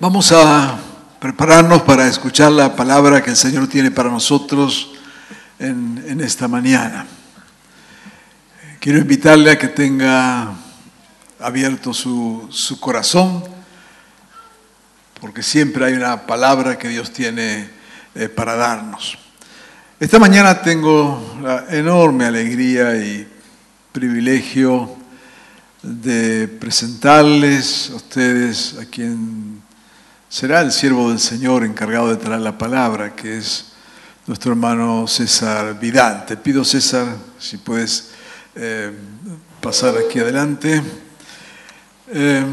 Vamos a prepararnos para escuchar la palabra que el Señor tiene para nosotros en, esta mañana. Quiero invitarle a que tenga abierto su, su corazón, porque siempre hay una palabra que Dios tiene eh, para darnos. Esta mañana tengo la enorme alegría y privilegio de presentarles a ustedes a quien será el siervo del Señor encargado de traer la palabra, que es nuestro hermano César Vidal. Te pido, César, si puedes eh, pasar aquí adelante. Eh,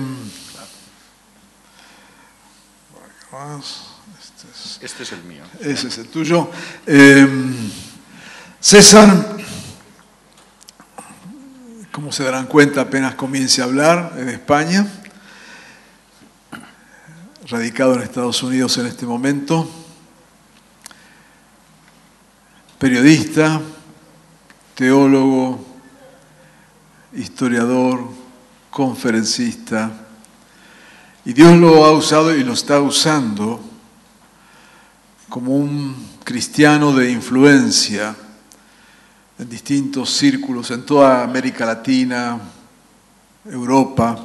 este es- Este es el mío. ese es el tuyo. Eh, César, como se darán cuenta, apenas comience a hablar en España, radicado en Estados Unidos en este momento, periodista, teólogo, historiador, conferencista, y Dios lo ha usado y lo está usando como un cristiano de influencia en distintos círculos en toda América Latina, Europa,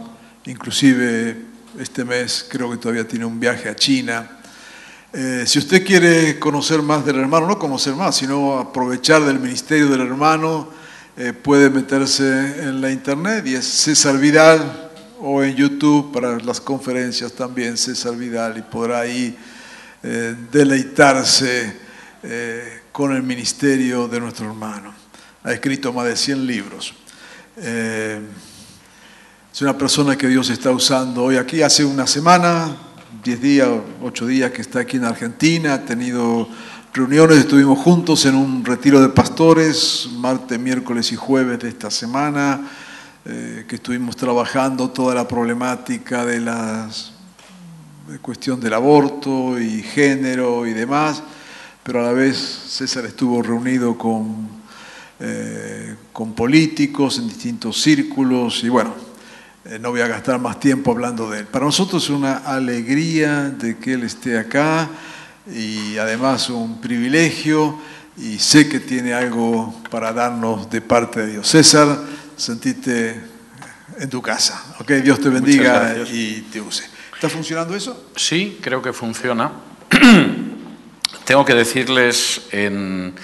inclusive este mes creo que todavía tiene un viaje a China. Eh, si usted quiere conocer más del hermano, no conocer más, sino aprovechar del ministerio del hermano, eh, puede meterse en la internet y es César Vidal o en YouTube para las conferencias también César Vidal y podrá ahí eh, deleitarse eh, con el ministerio de nuestro hermano. Ha escrito más de 100 libros. Es una persona que Dios está usando hoy aquí. Hace una semana, 10 días, 8 días que está aquí en Argentina. Ha tenido reuniones, estuvimos juntos en un retiro de pastores, martes, miércoles y jueves de esta semana, eh, que estuvimos trabajando toda la problemática de las de cuestión del aborto y género y demás, pero a la vez César estuvo reunido con, eh, con políticos en distintos círculos y bueno, no voy a gastar más tiempo hablando de él. Para nosotros es una alegría de que él esté acá y además un privilegio y sé que tiene algo para darnos de parte de Dios. César, sentite en tu casa. ¿ok? Dios te bendiga y te use. ¿Está funcionando eso? Sí, creo que funciona. Tengo que decirles en,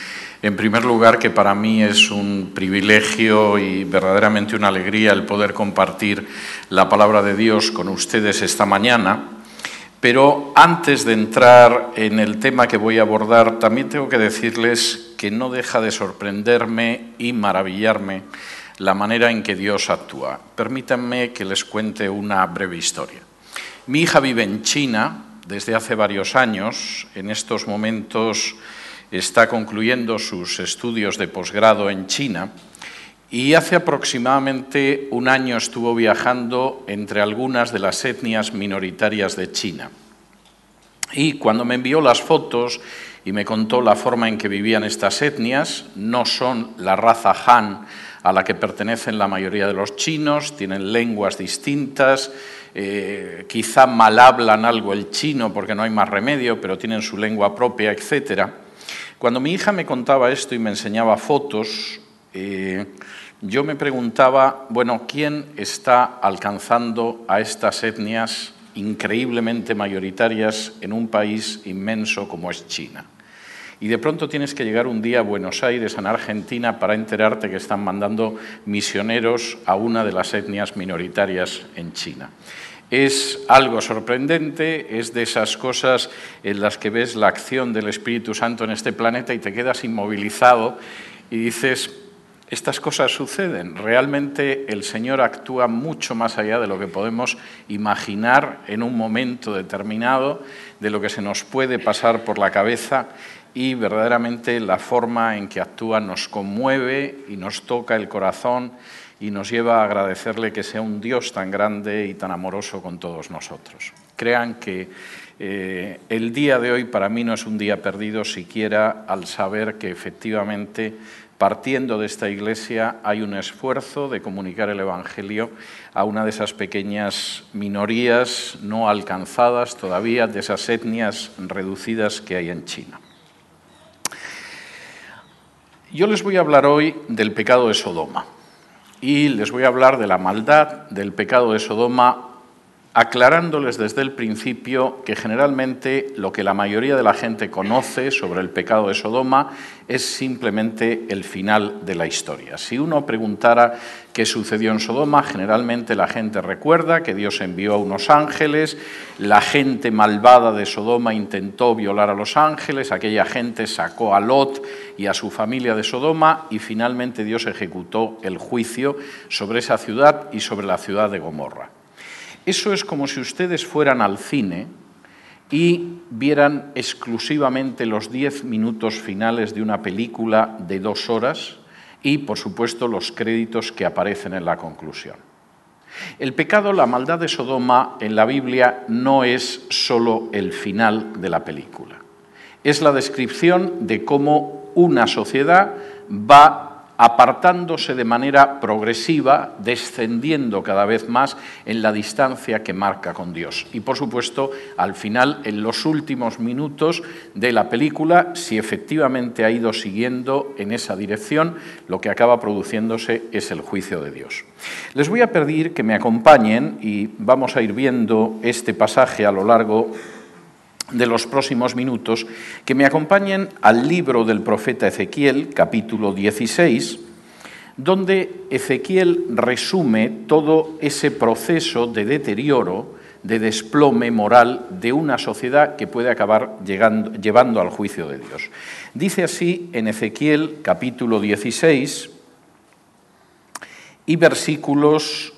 en primer lugar que para mí es un privilegio y verdaderamente una alegría el poder compartir la palabra de Dios con ustedes esta mañana. Pero antes de entrar en el tema que voy a abordar, también tengo que decirles que no deja de sorprenderme y maravillarme la manera en que Dios actúa. Permítanme que les cuente una breve historia. Mi hija vive en China desde hace varios años. En estos momentos está concluyendo sus estudios de posgrado en China y hace aproximadamente un año estuvo viajando entre algunas de las etnias minoritarias de China. Y cuando me envió las fotos y me contó la forma en que vivían estas etnias, no son la raza Han a la que pertenecen la mayoría de los chinos, tienen lenguas distintas, eh, quizá mal hablan algo el chino porque no hay más remedio, pero tienen su lengua propia, etc. Cuando mi hija me contaba esto y me enseñaba fotos, eh, yo me preguntaba, bueno, ¿quién está alcanzando a estas etnias increíblemente mayoritarias en un país inmenso como es China? Y de pronto tienes que llegar un día a Buenos Aires, en Argentina, para enterarte que están mandando misioneros a una de las etnias minoritarias en China. Es algo sorprendente, es de esas cosas en las que ves la acción del Espíritu Santo en este planeta y te quedas inmovilizado y dices, estas cosas suceden. Realmente el Señor actúa mucho más allá de lo que podemos imaginar en un momento determinado, de lo que se nos puede pasar por la cabeza y verdaderamente la forma en que actúa nos conmueve y nos toca el corazón y nos lleva a agradecerle que sea un Dios tan grande y tan amoroso con todos nosotros. Crean que eh, el día de hoy para mí no es un día perdido siquiera al saber que efectivamente partiendo de esta iglesia hay un esfuerzo de comunicar el Evangelio a una de esas pequeñas minorías no alcanzadas todavía, de esas etnias reducidas que hay en China. Yo les voy a hablar hoy del pecado de Sodoma y les voy a hablar de la maldad del pecado de Sodoma aclarándoles desde el principio que generalmente lo que la mayoría de la gente conoce sobre el pecado de Sodoma es simplemente el final de la historia. Si uno preguntara qué sucedió en Sodoma, generalmente la gente recuerda que Dios envió a unos ángeles, la gente malvada de Sodoma intentó violar a los ángeles, aquella gente sacó a Lot y a su familia de Sodoma y finalmente Dios ejecutó el juicio sobre esa ciudad y sobre la ciudad de Gomorra. Eso es como si ustedes fueran al cine y vieran exclusivamente los diez minutos finales de una película de dos horas y, por supuesto, los créditos que aparecen en la conclusión. El pecado, la maldad de Sodoma en la Biblia no es solo el final de la película. Es la descripción de cómo una sociedad va apartándose de manera progresiva, descendiendo cada vez más en la distancia que marca con Dios. Y por supuesto, al final, en los últimos minutos de la película, si efectivamente ha ido siguiendo en esa dirección, lo que acaba produciéndose es el juicio de Dios. Les voy a pedir que me acompañen y vamos a ir viendo este pasaje a lo largo de los próximos minutos, que me acompañen al libro del profeta Ezequiel, capítulo 16, donde Ezequiel resume todo ese proceso de deterioro, de desplome moral de una sociedad que puede acabar llevando al juicio de Dios. Dice así en Ezequiel capítulo 16 y versículos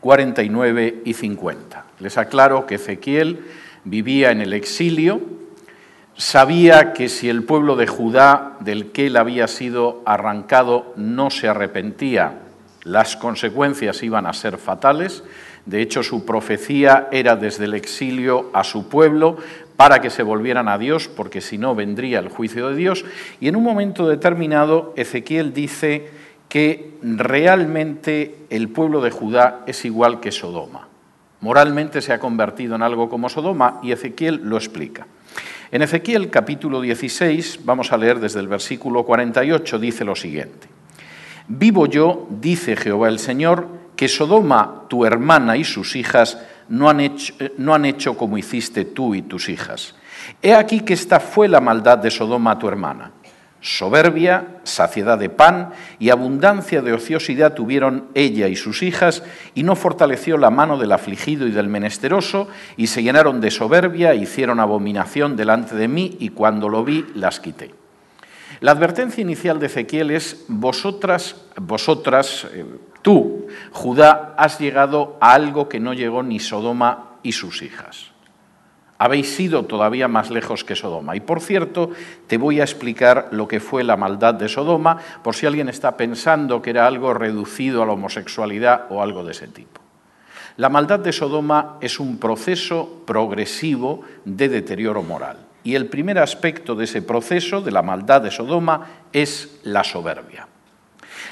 49 y 50. Les aclaro que Ezequiel vivía en el exilio, sabía que si el pueblo de Judá, del que él había sido arrancado, no se arrepentía, las consecuencias iban a ser fatales. De hecho, su profecía era desde el exilio a su pueblo para que se volvieran a Dios, porque si no vendría el juicio de Dios. Y en un momento determinado, Ezequiel dice que realmente el pueblo de Judá es igual que Sodoma moralmente se ha convertido en algo como Sodoma y Ezequiel lo explica. En Ezequiel capítulo 16, vamos a leer desde el versículo 48, dice lo siguiente. Vivo yo, dice Jehová el Señor, que Sodoma, tu hermana y sus hijas, no han, hecho, no han hecho como hiciste tú y tus hijas. He aquí que esta fue la maldad de Sodoma, tu hermana Soberbia, saciedad de pan y abundancia de ociosidad tuvieron ella y sus hijas, y no fortaleció la mano del afligido y del menesteroso, y se llenaron de soberbia, e hicieron abominación delante de mí, y cuando lo vi, las quité. La advertencia inicial de Ezequiel es, vosotras, vosotras, eh, tú, Judá, has llegado a algo que no llegó ni Sodoma y sus hijas habéis ido todavía más lejos que Sodoma. Y por cierto, te voy a explicar lo que fue la maldad de Sodoma, por si alguien está pensando que era algo reducido a la homosexualidad o algo de ese tipo. La maldad de Sodoma es un proceso progresivo de deterioro moral. Y el primer aspecto de ese proceso, de la maldad de Sodoma, es la soberbia.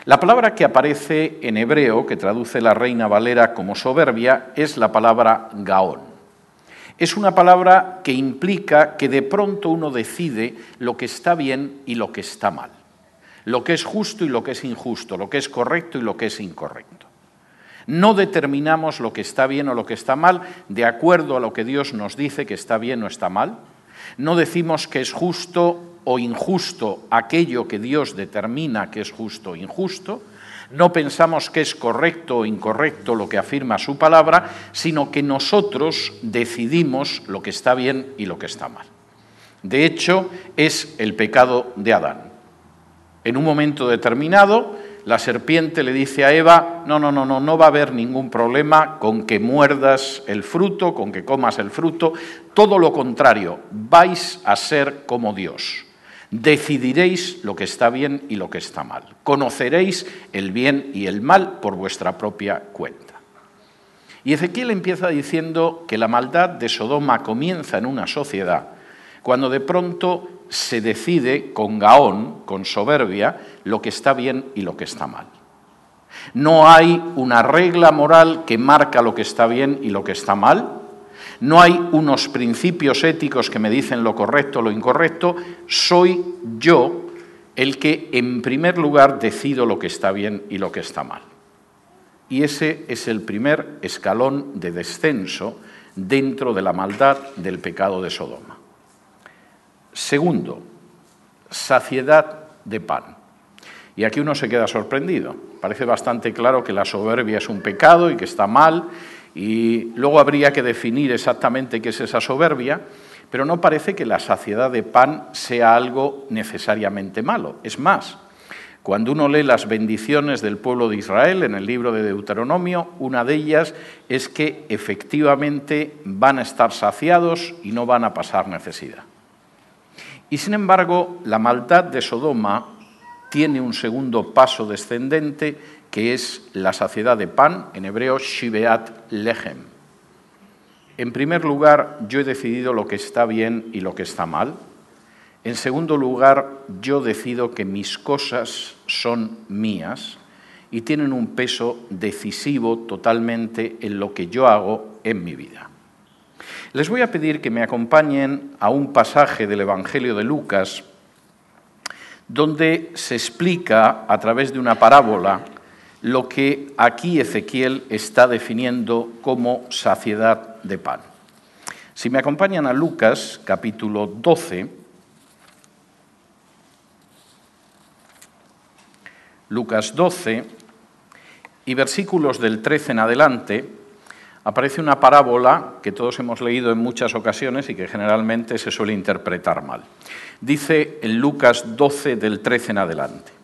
La palabra que aparece en hebreo, que traduce la Reina Valera como soberbia, es la palabra gaón es una palabra que implica que de pronto uno decide lo que está bien y lo que está mal, lo que es justo y lo que es injusto, lo que es correcto y lo que es incorrecto. No determinamos lo que está bien o lo que está mal de acuerdo a lo que Dios nos dice que está bien o está mal. No decimos que es justo o injusto aquello que Dios determina que es justo o injusto, no pensamos que es correcto o incorrecto lo que afirma su palabra, sino que nosotros decidimos lo que está bien y lo que está mal. De hecho, es el pecado de Adán. En un momento determinado, la serpiente le dice a Eva, no, no, no, no, no va a haber ningún problema con que muerdas el fruto, con que comas el fruto, todo lo contrario, vais a ser como Dios. Decidiréis lo que está bien y lo que está mal. Conoceréis el bien y el mal por vuestra propia cuenta. Y Ezequiel empieza diciendo que la maldad de Sodoma comienza en una sociedad cuando de pronto se decide con gaón, con soberbia, lo que está bien y lo que está mal. No hay una regla moral que marca lo que está bien y lo que está mal. No hay unos principios éticos que me dicen lo correcto o lo incorrecto. Soy yo el que en primer lugar decido lo que está bien y lo que está mal. Y ese es el primer escalón de descenso dentro de la maldad del pecado de Sodoma. Segundo, saciedad de pan. Y aquí uno se queda sorprendido. Parece bastante claro que la soberbia es un pecado y que está mal, y luego habría que definir exactamente qué es esa soberbia, pero no parece que la saciedad de pan sea algo necesariamente malo. Es más, cuando uno lee las bendiciones del pueblo de Israel en el libro de Deuteronomio, una de ellas es que efectivamente van a estar saciados y no van a pasar necesidad. Y sin embargo, la maldad de Sodoma tiene un segundo paso descendente que es la saciedad de pan, en hebreo shibeat lechem. En primer lugar, yo he decidido lo que está bien y lo que está mal. En segundo lugar, yo decido que mis cosas son mías y tienen un peso decisivo totalmente en lo que yo hago en mi vida. Les voy a pedir que me acompañen a un pasaje del Evangelio de Lucas donde se explica a través de una parábola lo que aquí Ezequiel está definiendo como saciedad de pan. Si me acompañan a Lucas capítulo 12, Lucas 12 y versículos del 13 en adelante, aparece una parábola que todos hemos leído en muchas ocasiones y que generalmente se suele interpretar mal. Dice en Lucas 12 del 13 en adelante.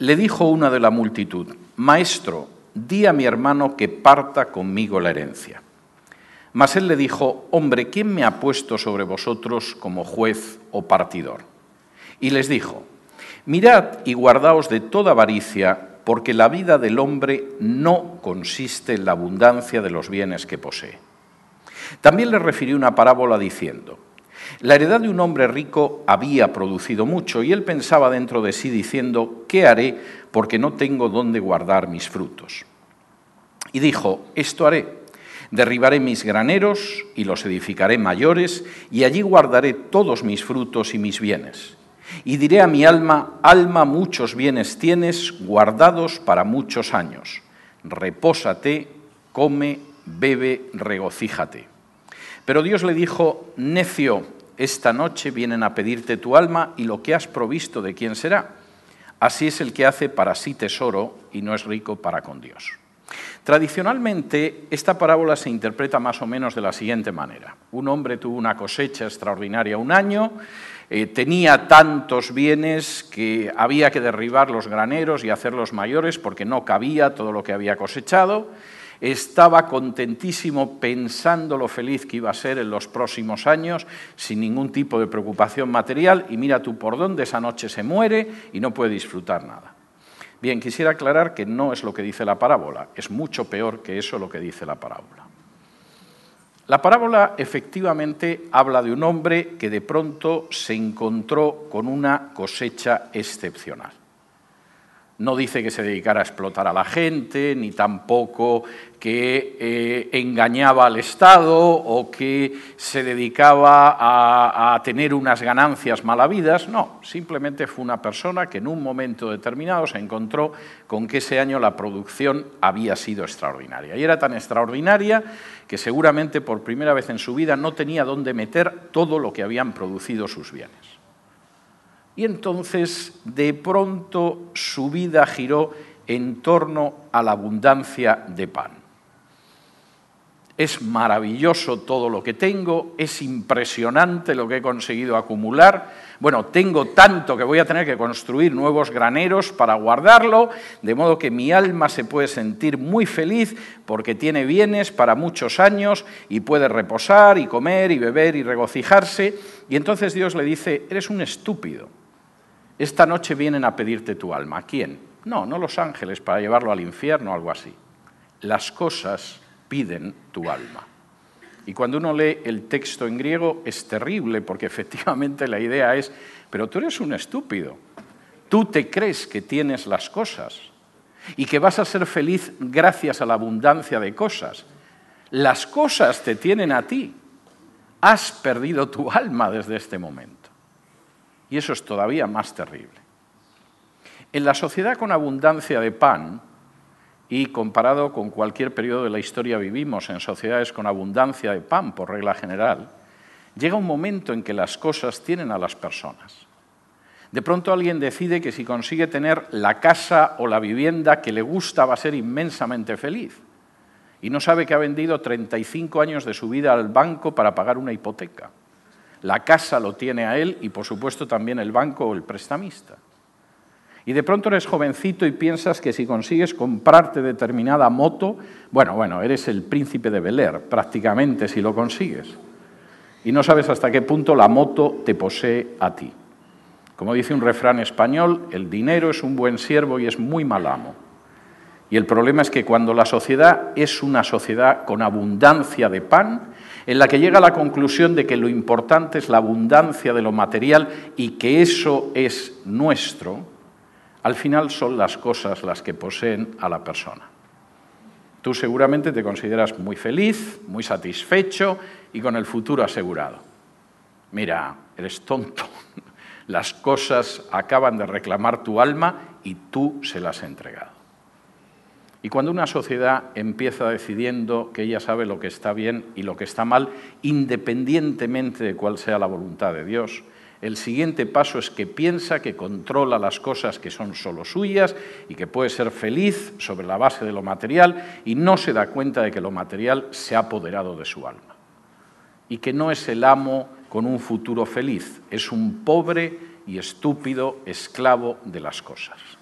Le dijo una de la multitud, Maestro, di a mi hermano que parta conmigo la herencia. Mas él le dijo, Hombre, ¿quién me ha puesto sobre vosotros como juez o partidor? Y les dijo, Mirad y guardaos de toda avaricia, porque la vida del hombre no consiste en la abundancia de los bienes que posee. También le refirió una parábola diciendo, la heredad de un hombre rico había producido mucho y él pensaba dentro de sí diciendo, ¿qué haré porque no tengo dónde guardar mis frutos? Y dijo, esto haré. Derribaré mis graneros y los edificaré mayores, y allí guardaré todos mis frutos y mis bienes. Y diré a mi alma, alma, muchos bienes tienes guardados para muchos años. Repósate, come, bebe, regocíjate. Pero Dios le dijo, necio, esta noche vienen a pedirte tu alma y lo que has provisto de quién será. Así es el que hace para sí tesoro y no es rico para con Dios. Tradicionalmente, esta parábola se interpreta más o menos de la siguiente manera. Un hombre tuvo una cosecha extraordinaria un año, eh, tenía tantos bienes que había que derribar los graneros y hacerlos mayores porque no cabía todo lo que había cosechado. Estaba contentísimo pensando lo feliz que iba a ser en los próximos años, sin ningún tipo de preocupación material, y mira tú por dónde esa noche se muere y no puede disfrutar nada. Bien, quisiera aclarar que no es lo que dice la parábola, es mucho peor que eso lo que dice la parábola. La parábola efectivamente habla de un hombre que de pronto se encontró con una cosecha excepcional. No dice que se dedicara a explotar a la gente, ni tampoco que eh, engañaba al Estado o que se dedicaba a, a tener unas ganancias malavidas. No, simplemente fue una persona que en un momento determinado se encontró con que ese año la producción había sido extraordinaria. Y era tan extraordinaria que seguramente por primera vez en su vida no tenía dónde meter todo lo que habían producido sus bienes. Y entonces de pronto su vida giró en torno a la abundancia de pan. es maravilloso todo lo que tengo, es impresionante lo que he conseguido acumular. Bueno, tengo tanto que voy a tener que construir nuevos graneros para guardarlo, de modo que mi alma se puede sentir muy feliz porque tiene bienes para muchos años y puede reposar y comer y beber y regocijarse. Y entonces Dios le dice, eres un estúpido. Esta noche vienen a pedirte tu alma. ¿Quién? No, no los ángeles para llevarlo al infierno o algo así. Las cosas piden tu alma. Y cuando uno lee el texto en griego es terrible porque efectivamente la idea es, pero tú eres un estúpido, tú te crees que tienes las cosas y que vas a ser feliz gracias a la abundancia de cosas. Las cosas te tienen a ti, has perdido tu alma desde este momento. Y eso es todavía más terrible. En la sociedad con abundancia de pan, y comparado con cualquier periodo de la historia vivimos en sociedades con abundancia de pan, por regla general, llega un momento en que las cosas tienen a las personas. De pronto alguien decide que si consigue tener la casa o la vivienda que le gusta va a ser inmensamente feliz. Y no sabe que ha vendido 35 años de su vida al banco para pagar una hipoteca. La casa lo tiene a él y por supuesto también el banco o el prestamista. Y de pronto eres jovencito y piensas que si consigues comprarte determinada moto, bueno, bueno, eres el príncipe de Bel Air, prácticamente si lo consigues. Y no sabes hasta qué punto la moto te posee a ti. Como dice un refrán español, el dinero es un buen siervo y es muy mal amo. Y el problema es que cuando la sociedad es una sociedad con abundancia de pan, en la que llega a la conclusión de que lo importante es la abundancia de lo material y que eso es nuestro, al final son las cosas las que poseen a la persona. Tú seguramente te consideras muy feliz, muy satisfecho y con el futuro asegurado. Mira, eres tonto. Las cosas acaban de reclamar tu alma y tú se las has entregado. Y cuando una sociedad empieza decidiendo que ella sabe lo que está bien y lo que está mal, independientemente de cuál sea la voluntad de Dios, el siguiente paso es que piensa que controla las cosas que son solo suyas y que puede ser feliz sobre la base de lo material y no se da cuenta de que lo material se ha apoderado de su alma. Y que no es el amo con un futuro feliz, es un pobre y estúpido esclavo de las cosas.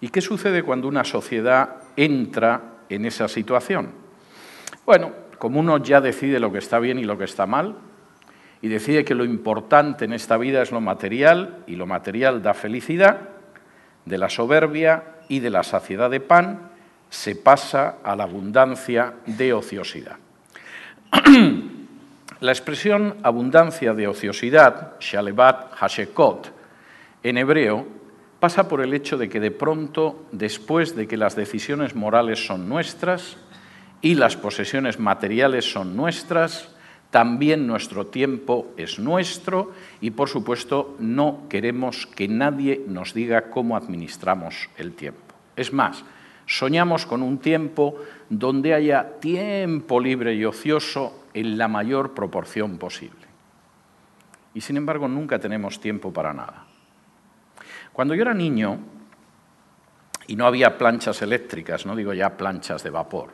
¿Y qué sucede cuando una sociedad entra en esa situación? Bueno, como uno ya decide lo que está bien y lo que está mal, y decide que lo importante en esta vida es lo material y lo material da felicidad, de la soberbia y de la saciedad de pan se pasa a la abundancia de ociosidad. la expresión abundancia de ociosidad, shalebat hashekot, en hebreo, pasa por el hecho de que de pronto, después de que las decisiones morales son nuestras y las posesiones materiales son nuestras, también nuestro tiempo es nuestro y, por supuesto, no queremos que nadie nos diga cómo administramos el tiempo. Es más, soñamos con un tiempo donde haya tiempo libre y ocioso en la mayor proporción posible. Y, sin embargo, nunca tenemos tiempo para nada. Cuando yo era niño y no había planchas eléctricas, no digo ya planchas de vapor,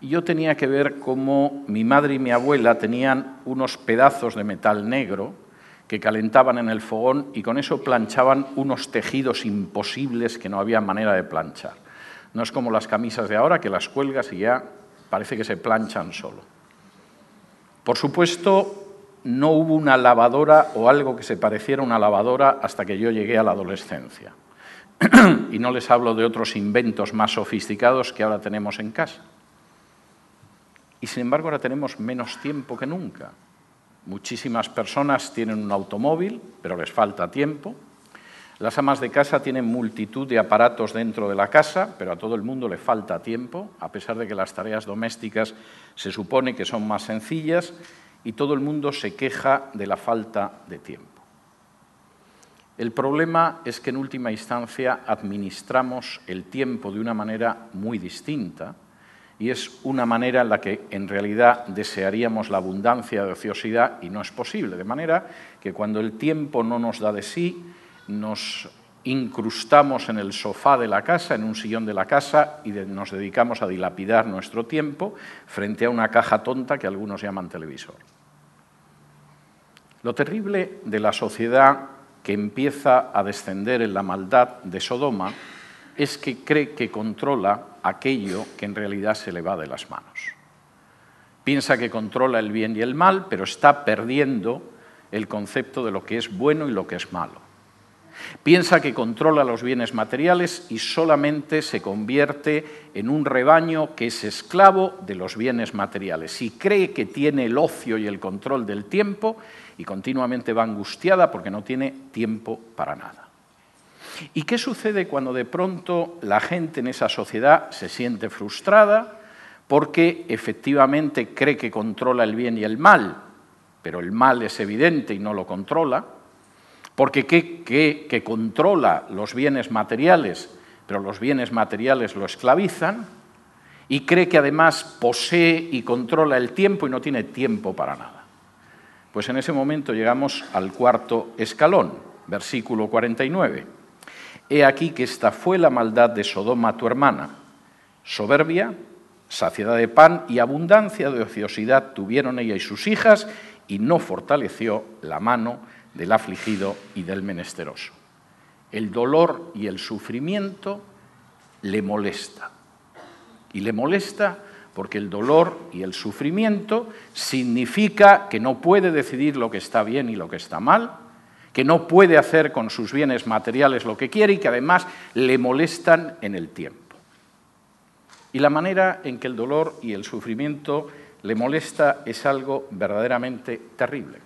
yo tenía que ver cómo mi madre y mi abuela tenían unos pedazos de metal negro que calentaban en el fogón y con eso planchaban unos tejidos imposibles que no había manera de planchar. No es como las camisas de ahora que las cuelgas y ya parece que se planchan solo. Por supuesto, no hubo una lavadora o algo que se pareciera a una lavadora hasta que yo llegué a la adolescencia. y no les hablo de otros inventos más sofisticados que ahora tenemos en casa. Y sin embargo ahora tenemos menos tiempo que nunca. Muchísimas personas tienen un automóvil, pero les falta tiempo. Las amas de casa tienen multitud de aparatos dentro de la casa, pero a todo el mundo le falta tiempo, a pesar de que las tareas domésticas se supone que son más sencillas, y todo el mundo se queja de la falta de tiempo. El problema es que en última instancia administramos el tiempo de una manera muy distinta y es una manera en la que en realidad desearíamos la abundancia de ociosidad y no es posible. De manera que cuando el tiempo no nos da de sí, nos incrustamos en el sofá de la casa, en un sillón de la casa, y nos dedicamos a dilapidar nuestro tiempo frente a una caja tonta que algunos llaman televisor. Lo terrible de la sociedad que empieza a descender en la maldad de Sodoma es que cree que controla aquello que en realidad se le va de las manos. Piensa que controla el bien y el mal, pero está perdiendo el concepto de lo que es bueno y lo que es malo. Piensa que controla los bienes materiales y solamente se convierte en un rebaño que es esclavo de los bienes materiales. Y cree que tiene el ocio y el control del tiempo y continuamente va angustiada porque no tiene tiempo para nada. ¿Y qué sucede cuando de pronto la gente en esa sociedad se siente frustrada porque efectivamente cree que controla el bien y el mal, pero el mal es evidente y no lo controla? Porque que, controla los bienes materiales, pero los bienes materiales lo esclavizan, y cree que además posee y controla el tiempo y no tiene tiempo para nada. Pues en ese momento llegamos al cuarto escalón, versículo 49. He aquí que esta fue la maldad de Sodoma tu hermana. Soberbia, saciedad de pan y abundancia de ociosidad tuvieron ella y sus hijas, y no fortaleció la mano del afligido y del menesteroso. El dolor y el sufrimiento le molesta. Y le molesta porque el dolor y el sufrimiento significa que no puede decidir lo que está bien y lo que está mal, que no puede hacer con sus bienes materiales lo que quiere y que además le molestan en el tiempo. Y la manera en que el dolor y el sufrimiento le molesta es algo verdaderamente terrible.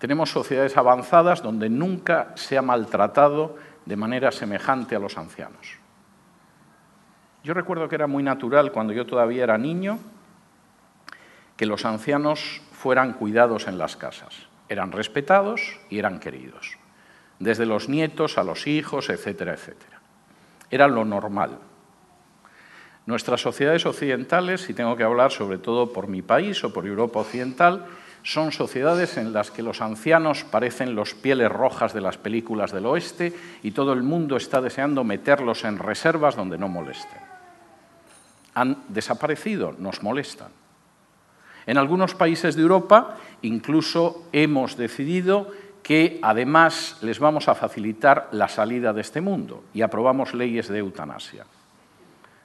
Tenemos sociedades avanzadas donde nunca se ha maltratado de manera semejante a los ancianos. Yo recuerdo que era muy natural cuando yo todavía era niño que los ancianos fueran cuidados en las casas. Eran respetados y eran queridos, desde los nietos a los hijos, etcétera, etcétera. Era lo normal. Nuestras sociedades occidentales, y tengo que hablar sobre todo por mi país o por Europa Occidental, son sociedades en las que los ancianos parecen los pieles rojas de las películas del oeste y todo el mundo está deseando meterlos en reservas donde no molesten. Han desaparecido, nos molestan. En algunos países de Europa incluso hemos decidido que además les vamos a facilitar la salida de este mundo y aprobamos leyes de eutanasia.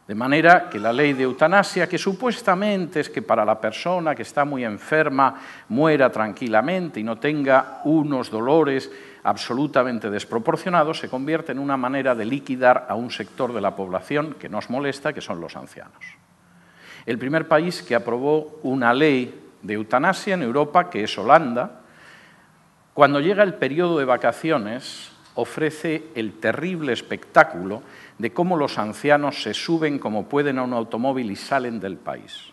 De manera que la ley de eutanasia, que supuestamente es que para la persona que está muy enferma muera tranquilamente y no tenga unos dolores absolutamente desproporcionados, se convierte en una manera de liquidar a un sector de la población que nos molesta, que son los ancianos. El primer país que aprobó una ley de eutanasia en Europa, que es Holanda, cuando llega el periodo de vacaciones, ofrece el terrible espectáculo de cómo los ancianos se suben como pueden a un automóvil y salen del país,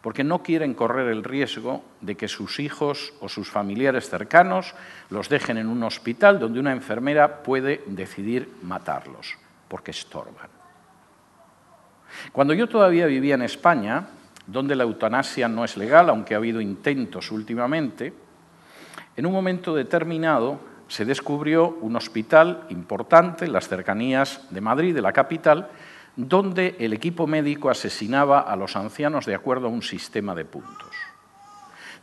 porque no quieren correr el riesgo de que sus hijos o sus familiares cercanos los dejen en un hospital donde una enfermera puede decidir matarlos, porque estorban. Cuando yo todavía vivía en España, donde la eutanasia no es legal, aunque ha habido intentos últimamente, en un momento determinado se descubrió un hospital importante en las cercanías de Madrid, de la capital, donde el equipo médico asesinaba a los ancianos de acuerdo a un sistema de puntos.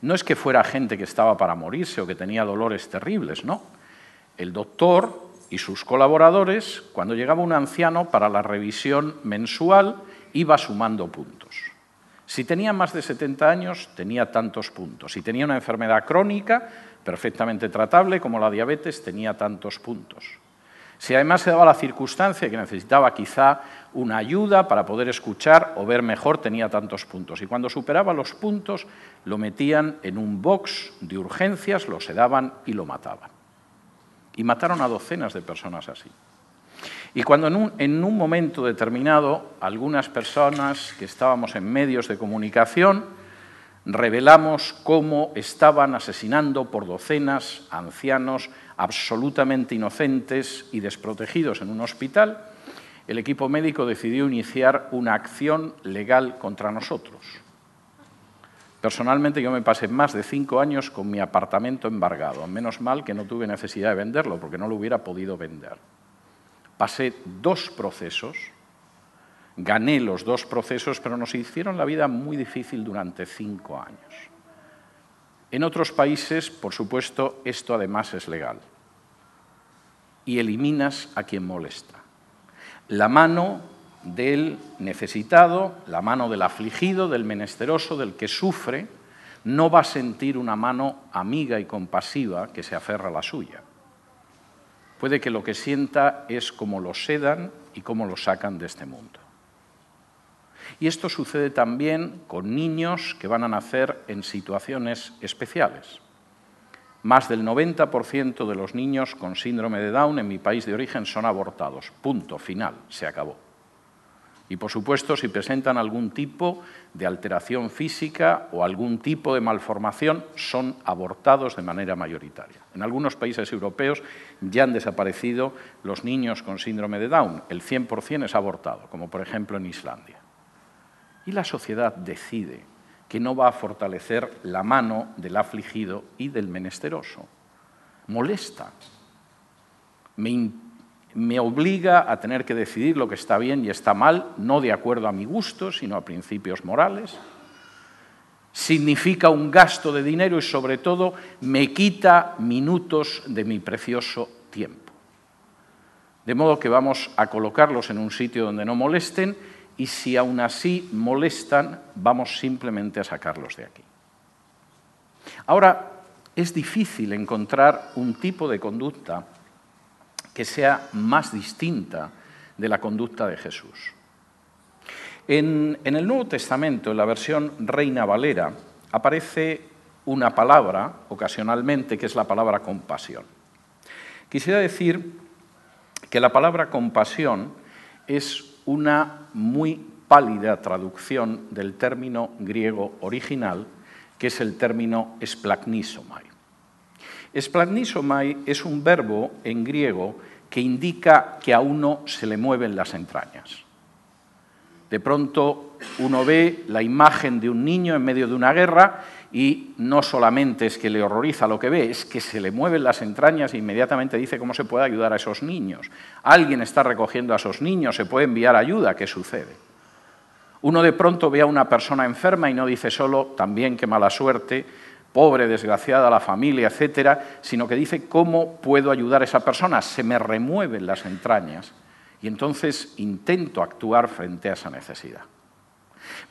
No es que fuera gente que estaba para morirse o que tenía dolores terribles, no. El doctor y sus colaboradores, cuando llegaba un anciano para la revisión mensual, iba sumando puntos. Si tenía más de 70 años, tenía tantos puntos. Si tenía una enfermedad crónica, perfectamente tratable, como la diabetes, tenía tantos puntos. Si además se daba la circunstancia que necesitaba quizá una ayuda para poder escuchar o ver mejor, tenía tantos puntos. Y cuando superaba los puntos, lo metían en un box de urgencias, lo sedaban y lo mataban. Y mataron a docenas de personas así. Y cuando en un, en un, momento determinado algunas personas que estábamos en medios de comunicación revelamos cómo estaban asesinando por docenas ancianos absolutamente inocentes y desprotegidos en un hospital, el equipo médico decidió iniciar una acción legal contra nosotros. Personalmente yo me pasé más de cinco años con mi apartamento embargado. Menos mal que no tuve necesidad de venderlo porque no lo hubiera podido vender. Pasé dos procesos, gané los dos procesos, pero nos hicieron la vida muy difícil durante cinco años. En otros países, por supuesto, esto además es legal. Y eliminas a quien molesta. La mano del necesitado, la mano del afligido, del menesteroso, del que sufre, no va a sentir una mano amiga y compasiva que se aferra a la suya. Puede que lo que sienta es cómo lo sedan y cómo lo sacan de este mundo. Y esto sucede también con niños que van a nacer en situaciones especiales. Más del 90% de los niños con síndrome de Down en mi país de origen son abortados. Punto, final, se acabó. Y por supuesto, si presentan algún tipo de alteración física o algún tipo de malformación, son abortados de manera mayoritaria. En algunos países europeos ya han desaparecido los niños con síndrome de Down. El 100% es abortado, como por ejemplo en Islandia. Y la sociedad decide que no va a fortalecer la mano del afligido y del menesteroso. Molesta. Me, me, obliga a tener que decidir lo que está bien y está mal, no de acuerdo a mi gusto, sino a principios morales. Significa un gasto de dinero y sobre todo me quita minutos de mi precioso tiempo. De modo que vamos a colocarlos en un sitio donde no molesten y si aún así molestan, vamos simplemente a sacarlos de aquí. Ahora, es difícil encontrar un tipo de conducta que sea más distinta de la conducta de Jesús. En, en, el Nuevo Testamento, en la versión Reina Valera, aparece una palabra, ocasionalmente, que es la palabra compasión. Quisiera decir que la palabra compasión es una muy pálida traducción del término griego original, que es el término esplagnisomai. Esplagnisomai es un verbo en griego que indica que a uno se le mueven las entrañas. De pronto uno ve la imagen de un niño en medio de una guerra y no solamente es que le horroriza lo que ve, es que se le mueven las entrañas e inmediatamente dice cómo se puede ayudar a esos niños. Alguien está recogiendo a esos niños, se puede enviar ayuda, ¿qué sucede? Uno de pronto ve a una persona enferma y no dice solo también qué mala suerte, pobre, desgraciada la familia, etcétera, sino que dice cómo puedo ayudar a esa persona, se me remueven las entrañas y entonces intento actuar frente a esa necesidad.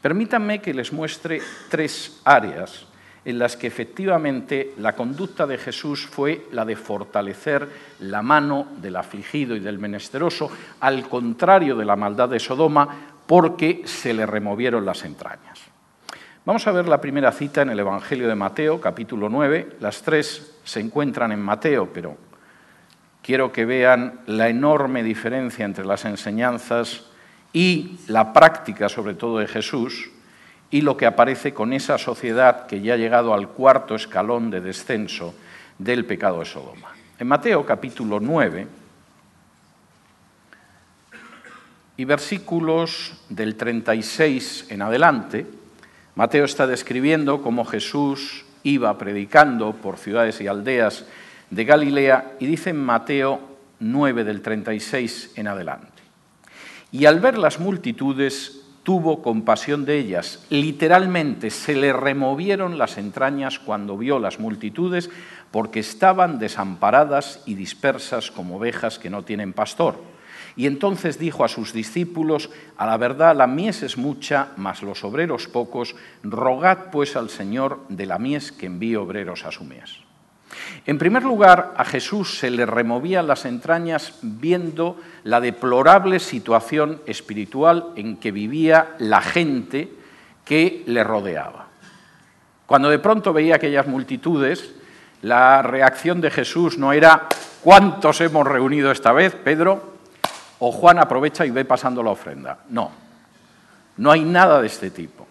Permítanme que les muestre tres áreas en las que efectivamente la conducta de Jesús fue la de fortalecer la mano del afligido y del menesteroso, al contrario de la maldad de Sodoma, porque se le removieron las entrañas. Vamos a ver la primera cita en el Evangelio de Mateo, capítulo 9. Las tres se encuentran en Mateo, pero quiero que vean la enorme diferencia entre las enseñanzas y la práctica, sobre todo de Jesús, y lo que aparece con esa sociedad que ya ha llegado al cuarto escalón de descenso del pecado de Sodoma. En Mateo capítulo 9 y versículos del 36 en adelante, Mateo está describiendo cómo Jesús iba predicando por ciudades y aldeas de Galilea y dice en Mateo 9 del 36 en adelante. Y al ver las multitudes tuvo compasión de ellas. Literalmente se le removieron las entrañas cuando vio las multitudes porque estaban desamparadas y dispersas como ovejas que no tienen pastor. Y entonces dijo a sus discípulos, a la verdad la mies es mucha, mas los obreros pocos, rogad pues al Señor de la mies que envíe obreros a su mies. En primer lugar, a Jesús se le removían las entrañas viendo la deplorable situación espiritual en que vivía la gente que le rodeaba. Cuando de pronto veía aquellas multitudes, la reacción de Jesús no era ¿cuántos hemos reunido esta vez, Pedro? O Juan aprovecha y ve pasando la ofrenda. No, no hay nada de este tipo.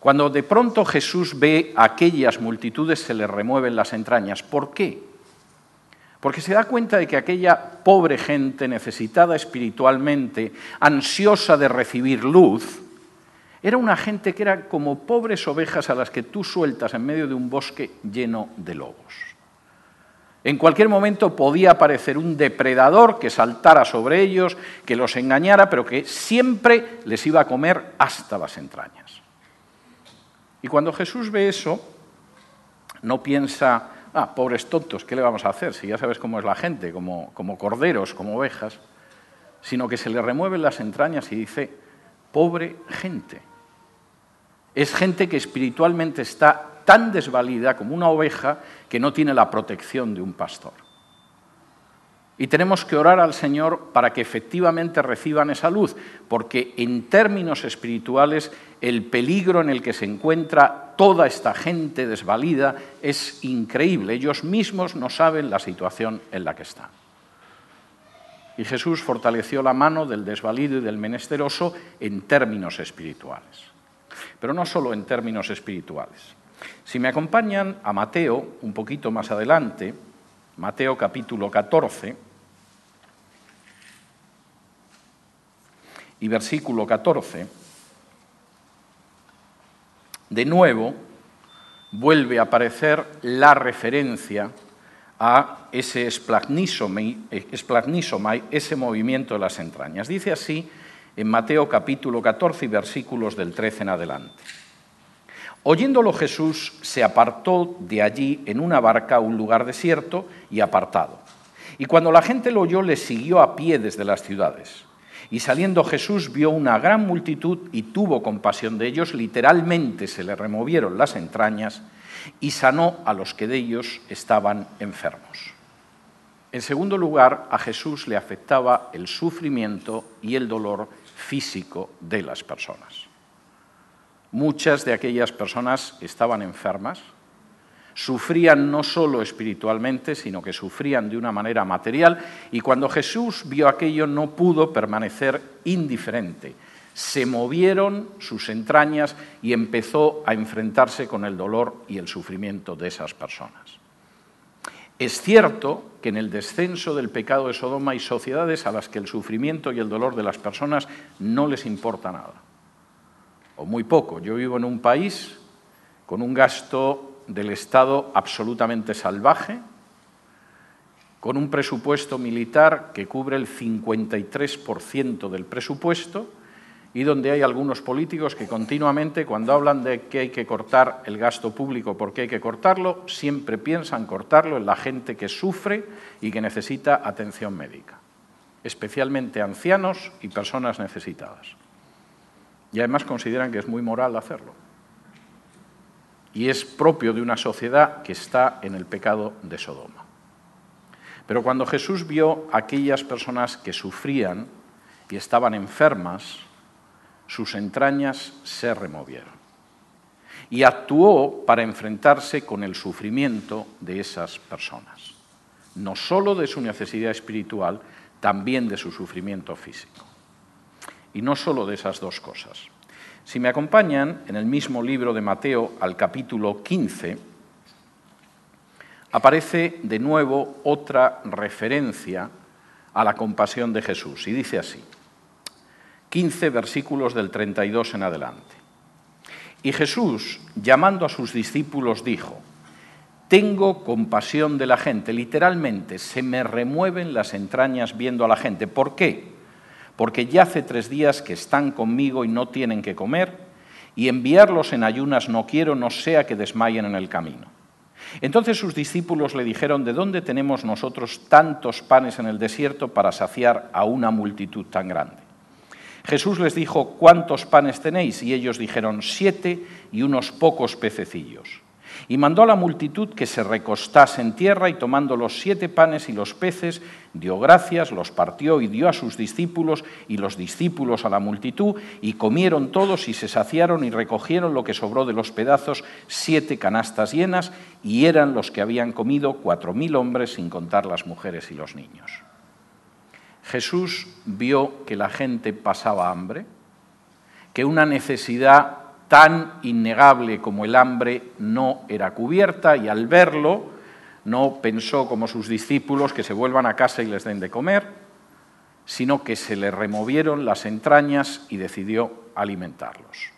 Cuando de pronto Jesús ve a aquellas multitudes se le remueven las entrañas. ¿Por qué? Porque se da cuenta de que aquella pobre gente necesitada espiritualmente, ansiosa de recibir luz, Era una gente que era como pobres ovejas a las que tú sueltas en medio de un bosque lleno de lobos. En cualquier momento podía aparecer un depredador que saltara sobre ellos, que los engañara, pero que siempre les iba a comer hasta las entrañas. Y cuando Jesús ve eso, no piensa, ah, pobres tontos, ¿qué le vamos a hacer? Si ya sabes cómo es la gente, como, como corderos, como ovejas, sino que se le remueven las entrañas y dice, pobre gente. Es gente que espiritualmente está tan desvalida como una oveja que no tiene la protección de un pastor. Y tenemos que orar al Señor para que efectivamente reciban esa luz, porque en términos espirituales el peligro en el que se encuentra toda esta gente desvalida es increíble. Ellos mismos no saben la situación en la que están. Y Jesús fortaleció la mano del desvalido y del menesteroso en términos espirituales. Pero no solo en términos espirituales. Si me acompañan a Mateo, un poquito más adelante, Mateo capítulo 14, y versículo 14, de nuevo vuelve a aparecer la referencia a ese esplagnísomai, ese movimiento de las entrañas. Dice así en Mateo capítulo 14 y versículos del 13 en adelante. Oyéndolo Jesús se apartó de allí en una barca a un lugar desierto y apartado. Y cuando la gente lo oyó, le siguió a pie desde las ciudades. Y saliendo Jesús vio una gran multitud y tuvo compasión de ellos, literalmente se le removieron las entrañas y sanó a los que de ellos estaban enfermos. En segundo lugar, a Jesús le afectaba el sufrimiento y el dolor físico de las personas. Muchas de aquellas personas estaban enfermas, sufrían no solo espiritualmente, sino que sufrían de una manera material, y cuando Jesús vio aquello no pudo permanecer indiferente. Se movieron sus entrañas y empezó a enfrentarse con el dolor y el sufrimiento de esas personas. Es cierto que en el descenso del pecado de Sodoma hay sociedades a las que el sufrimiento y el dolor de las personas no les importa nada o muy poco. Yo vivo en un país con un gasto del Estado absolutamente salvaje, con un presupuesto militar que cubre el 53% del presupuesto y donde hay algunos políticos que continuamente, cuando hablan de que hay que cortar el gasto público porque hay que cortarlo, siempre piensan cortarlo en la gente que sufre y que necesita atención médica, especialmente ancianos y personas necesitadas. Y además consideran que es muy moral hacerlo. Y es propio de una sociedad que está en el pecado de Sodoma. Pero cuando Jesús vio a aquellas personas que sufrían y estaban enfermas, sus entrañas se removieron. Y actuó para enfrentarse con el sufrimiento de esas personas. No solo de su necesidad espiritual, también de su sufrimiento físico y no solo de esas dos cosas. Si me acompañan en el mismo libro de Mateo al capítulo 15, aparece de nuevo otra referencia a la compasión de Jesús y dice así, 15 versículos del 32 en adelante. Y Jesús, llamando a sus discípulos, dijo, tengo compasión de la gente, literalmente, se me remueven las entrañas viendo a la gente. ¿Por qué? Porque ya hace tres días que están conmigo y no tienen que comer, y enviarlos en ayunas no quiero, no sea que desmayen en el camino. Entonces sus discípulos le dijeron, ¿de dónde tenemos nosotros tantos panes en el desierto para saciar a una multitud tan grande? Jesús les dijo, ¿cuántos panes tenéis? Y ellos dijeron, siete y unos pocos pececillos. Y mandó a la multitud que se recostase en tierra y tomando los siete panes y los peces, dio gracias, los partió y dio a sus discípulos y los discípulos a la multitud, y comieron todos y se saciaron y recogieron lo que sobró de los pedazos, siete canastas llenas, y eran los que habían comido cuatro mil hombres, sin contar las mujeres y los niños. Jesús vio que la gente pasaba hambre, que una necesidad tan innegable como el hambre no era cubierta y al verlo no pensó como sus discípulos que se vuelvan a casa y les den de comer, sino que se le removieron las entrañas y decidió alimentarlos.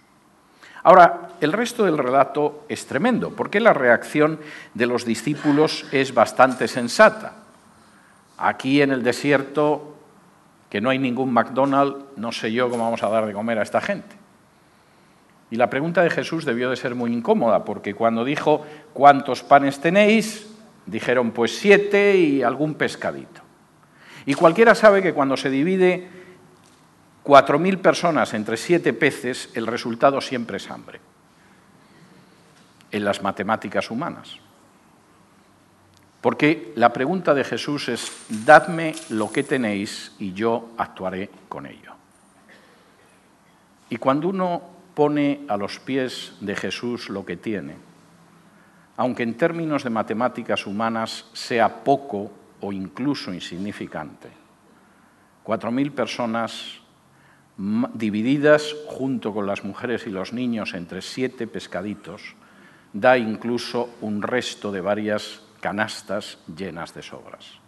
Ahora, el resto del relato es tremendo, porque la reacción de los discípulos es bastante sensata. Aquí en el desierto, que no hay ningún McDonald's, no sé yo cómo vamos a dar de comer a esta gente. Y la pregunta de Jesús debió de ser muy incómoda, porque cuando dijo, ¿cuántos panes tenéis? Dijeron, pues siete y algún pescadito. Y cualquiera sabe que cuando se divide cuatro mil personas entre siete peces, el resultado siempre es hambre. En las matemáticas humanas. Porque la pregunta de Jesús es, dadme lo que tenéis y yo actuaré con ello. Y cuando uno pone a los pies de Jesús lo que tiene, aunque en términos de matemáticas humanas sea poco o incluso insignificante, cuatro mil personas divididas junto con las mujeres y los niños entre siete pescaditos, da incluso un resto de varias canastas llenas de sobras.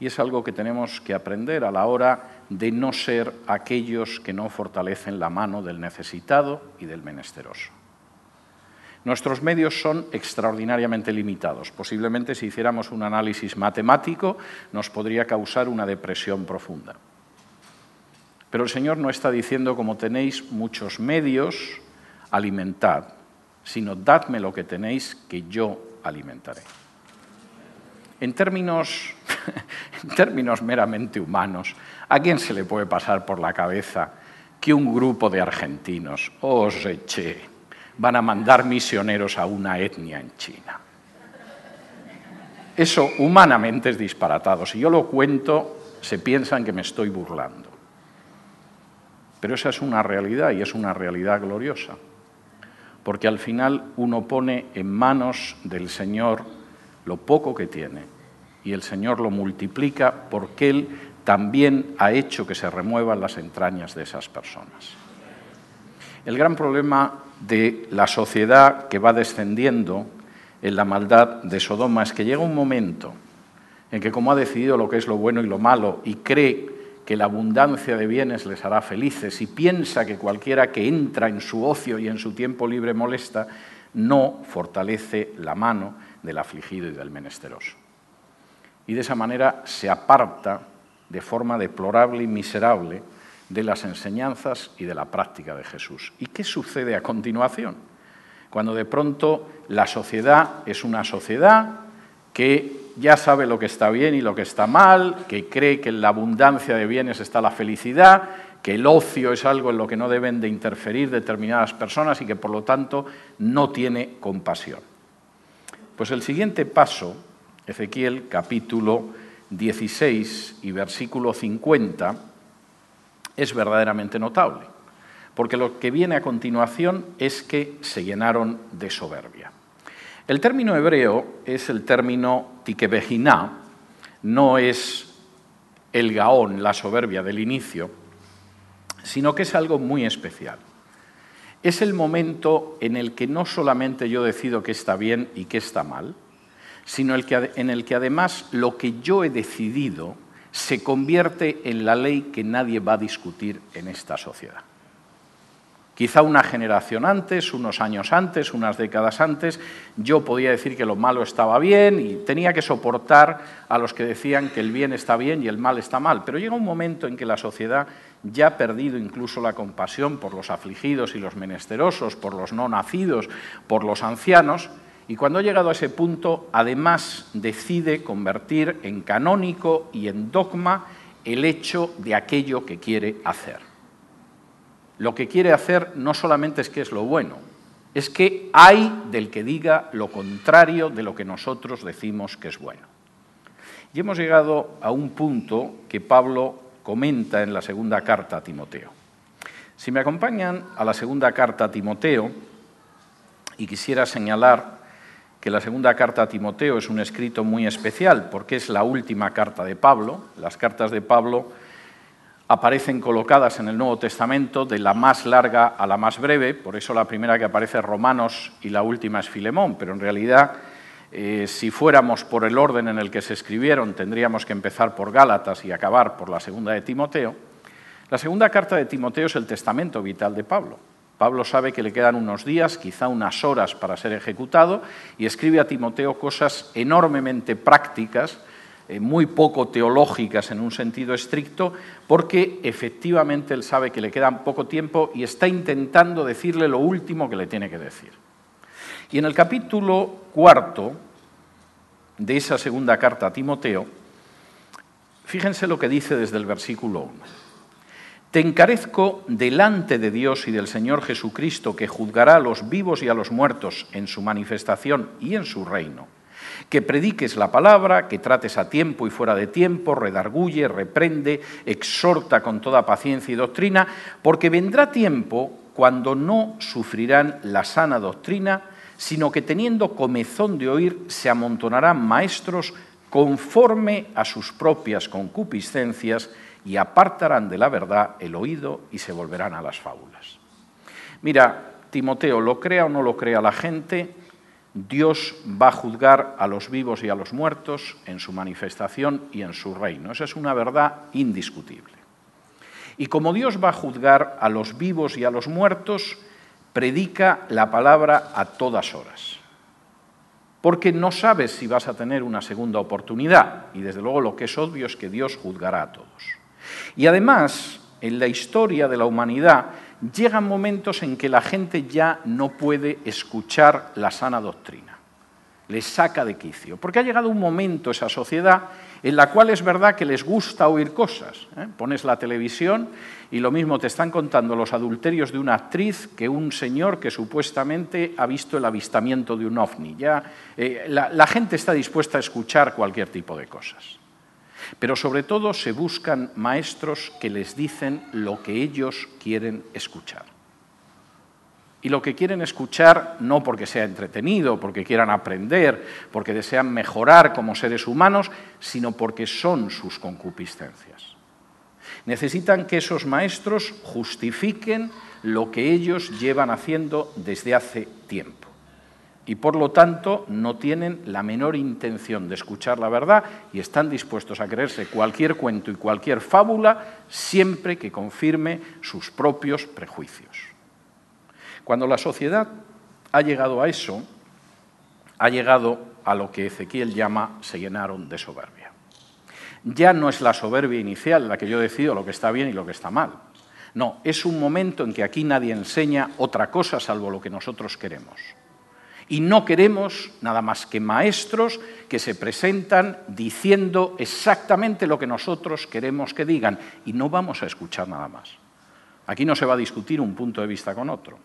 Y es algo que tenemos que aprender a la hora de no ser aquellos que no fortalecen la mano del necesitado y del menesteroso. Nuestros medios son extraordinariamente limitados. Posiblemente si hiciéramos un análisis matemático nos podría causar una depresión profunda. Pero el Señor no está diciendo como tenéis muchos medios, alimentad, sino dadme lo que tenéis que yo alimentaré. En términos, en términos meramente humanos, ¿a quién se le puede pasar por la cabeza que un grupo de argentinos, oh reche, van a mandar misioneros a una etnia en China? Eso humanamente es disparatado. Si yo lo cuento, se piensan que me estoy burlando. Pero esa es una realidad y es una realidad gloriosa. Porque al final uno pone en manos del Señor lo poco que tiene y el Señor lo multiplica porque Él también ha hecho que se remuevan las entrañas de esas personas. El gran problema de la sociedad que va descendiendo en la maldad de Sodoma es que llega un momento en que como ha decidido lo que es lo bueno y lo malo y cree que la abundancia de bienes les hará felices y piensa que cualquiera que entra en su ocio y en su tiempo libre molesta, no fortalece la mano del afligido y del menesteroso. Y de esa manera se aparta de forma deplorable y miserable de las enseñanzas y de la práctica de Jesús. ¿Y qué sucede a continuación? Cuando de pronto la sociedad es una sociedad que ya sabe lo que está bien y lo que está mal, que cree que en la abundancia de bienes está la felicidad, que el ocio es algo en lo que no deben de interferir determinadas personas y que por lo tanto no tiene compasión. Pues el siguiente paso, Ezequiel capítulo 16 y versículo 50, es verdaderamente notable, porque lo que viene a continuación es que se llenaron de soberbia. El término hebreo es el término tikebejiná, no es el gaón, la soberbia del inicio, sino que es algo muy especial. Es el momento en el que no solamente yo decido qué está bien y qué está mal, sino en el que además lo que yo he decidido se convierte en la ley que nadie va a discutir en esta sociedad. Quizá una generación antes, unos años antes, unas décadas antes, yo podía decir que lo malo estaba bien y tenía que soportar a los que decían que el bien está bien y el mal está mal. Pero llega un momento en que la sociedad ya ha perdido incluso la compasión por los afligidos y los menesterosos, por los no nacidos, por los ancianos, y cuando ha llegado a ese punto, además decide convertir en canónico y en dogma el hecho de aquello que quiere hacer lo que quiere hacer no solamente es que es lo bueno, es que hay del que diga lo contrario de lo que nosotros decimos que es bueno. Y hemos llegado a un punto que Pablo comenta en la segunda carta a Timoteo. Si me acompañan a la segunda carta a Timoteo, y quisiera señalar que la segunda carta a Timoteo es un escrito muy especial porque es la última carta de Pablo. Las cartas de Pablo aparecen colocadas en el Nuevo Testamento de la más larga a la más breve, por eso la primera que aparece es Romanos y la última es Filemón, pero en realidad eh, si fuéramos por el orden en el que se escribieron tendríamos que empezar por Gálatas y acabar por la segunda de Timoteo. La segunda carta de Timoteo es el testamento vital de Pablo. Pablo sabe que le quedan unos días, quizá unas horas para ser ejecutado, y escribe a Timoteo cosas enormemente prácticas, eh, muy poco teológicas en un sentido estricto, porque efectivamente él sabe que le queda poco tiempo y está intentando decirle lo último que le tiene que decir. Y en el capítulo cuarto de esa segunda carta a Timoteo, fíjense lo que dice desde el versículo 1. Te encarezco delante de Dios y del Señor Jesucristo, que juzgará a los vivos y a los muertos en su manifestación y en su reino. Que prediques la palabra, que trates a tiempo y fuera de tiempo, redarguye, reprende, exhorta con toda paciencia y doctrina, porque vendrá tiempo cuando no sufrirán la sana doctrina, sino que teniendo comezón de oír, se amontonarán maestros conforme a sus propias concupiscencias, y apartarán de la verdad el oído y se volverán a las fábulas. Mira, Timoteo, lo crea o no lo crea la gente, Dios va a juzgar a los vivos y a los muertos en su manifestación y en su reino. Esa es una verdad indiscutible. Y como Dios va a juzgar a los vivos y a los muertos, predica la palabra a todas horas. Porque no sabes si vas a tener una segunda oportunidad. Y desde luego lo que es obvio es que Dios juzgará a todos. Y además, en la historia de la humanidad, llegan momentos en que la gente ya no puede escuchar la sana doctrina. Les saca de quicio. Porque ha llegado un momento esa sociedad en la cual es verdad que les gusta oír cosas. ¿eh? Pones la televisión y lo mismo te están contando los adulterios de una actriz que un señor que supuestamente ha visto el avistamiento de un ovni. Ya, eh, la, la gente está dispuesta a escuchar cualquier tipo de cosas. Pero sobre todo se buscan maestros que les dicen lo que ellos quieren escuchar. Y lo que quieren escuchar no porque sea entretenido, porque quieran aprender, porque desean mejorar como seres humanos, sino porque son sus concupiscencias. Necesitan que esos maestros justifiquen lo que ellos llevan haciendo desde hace tiempo y por lo tanto no tienen la menor intención de escuchar la verdad y están dispuestos a creerse cualquier cuento y cualquier fábula siempre que confirme sus propios prejuicios. Cuando la sociedad ha llegado a eso, ha llegado a lo que Ezequiel llama se llenaron de soberbia. Ya no es la soberbia inicial la que yo decido lo que está bien y lo que está mal. No, es un momento en que aquí nadie enseña otra cosa salvo lo que nosotros queremos. Y no queremos nada más que maestros que se presentan diciendo exactamente lo que nosotros queremos que digan y no vamos a escuchar nada más. Aquí no se va a discutir un punto de vista con otro.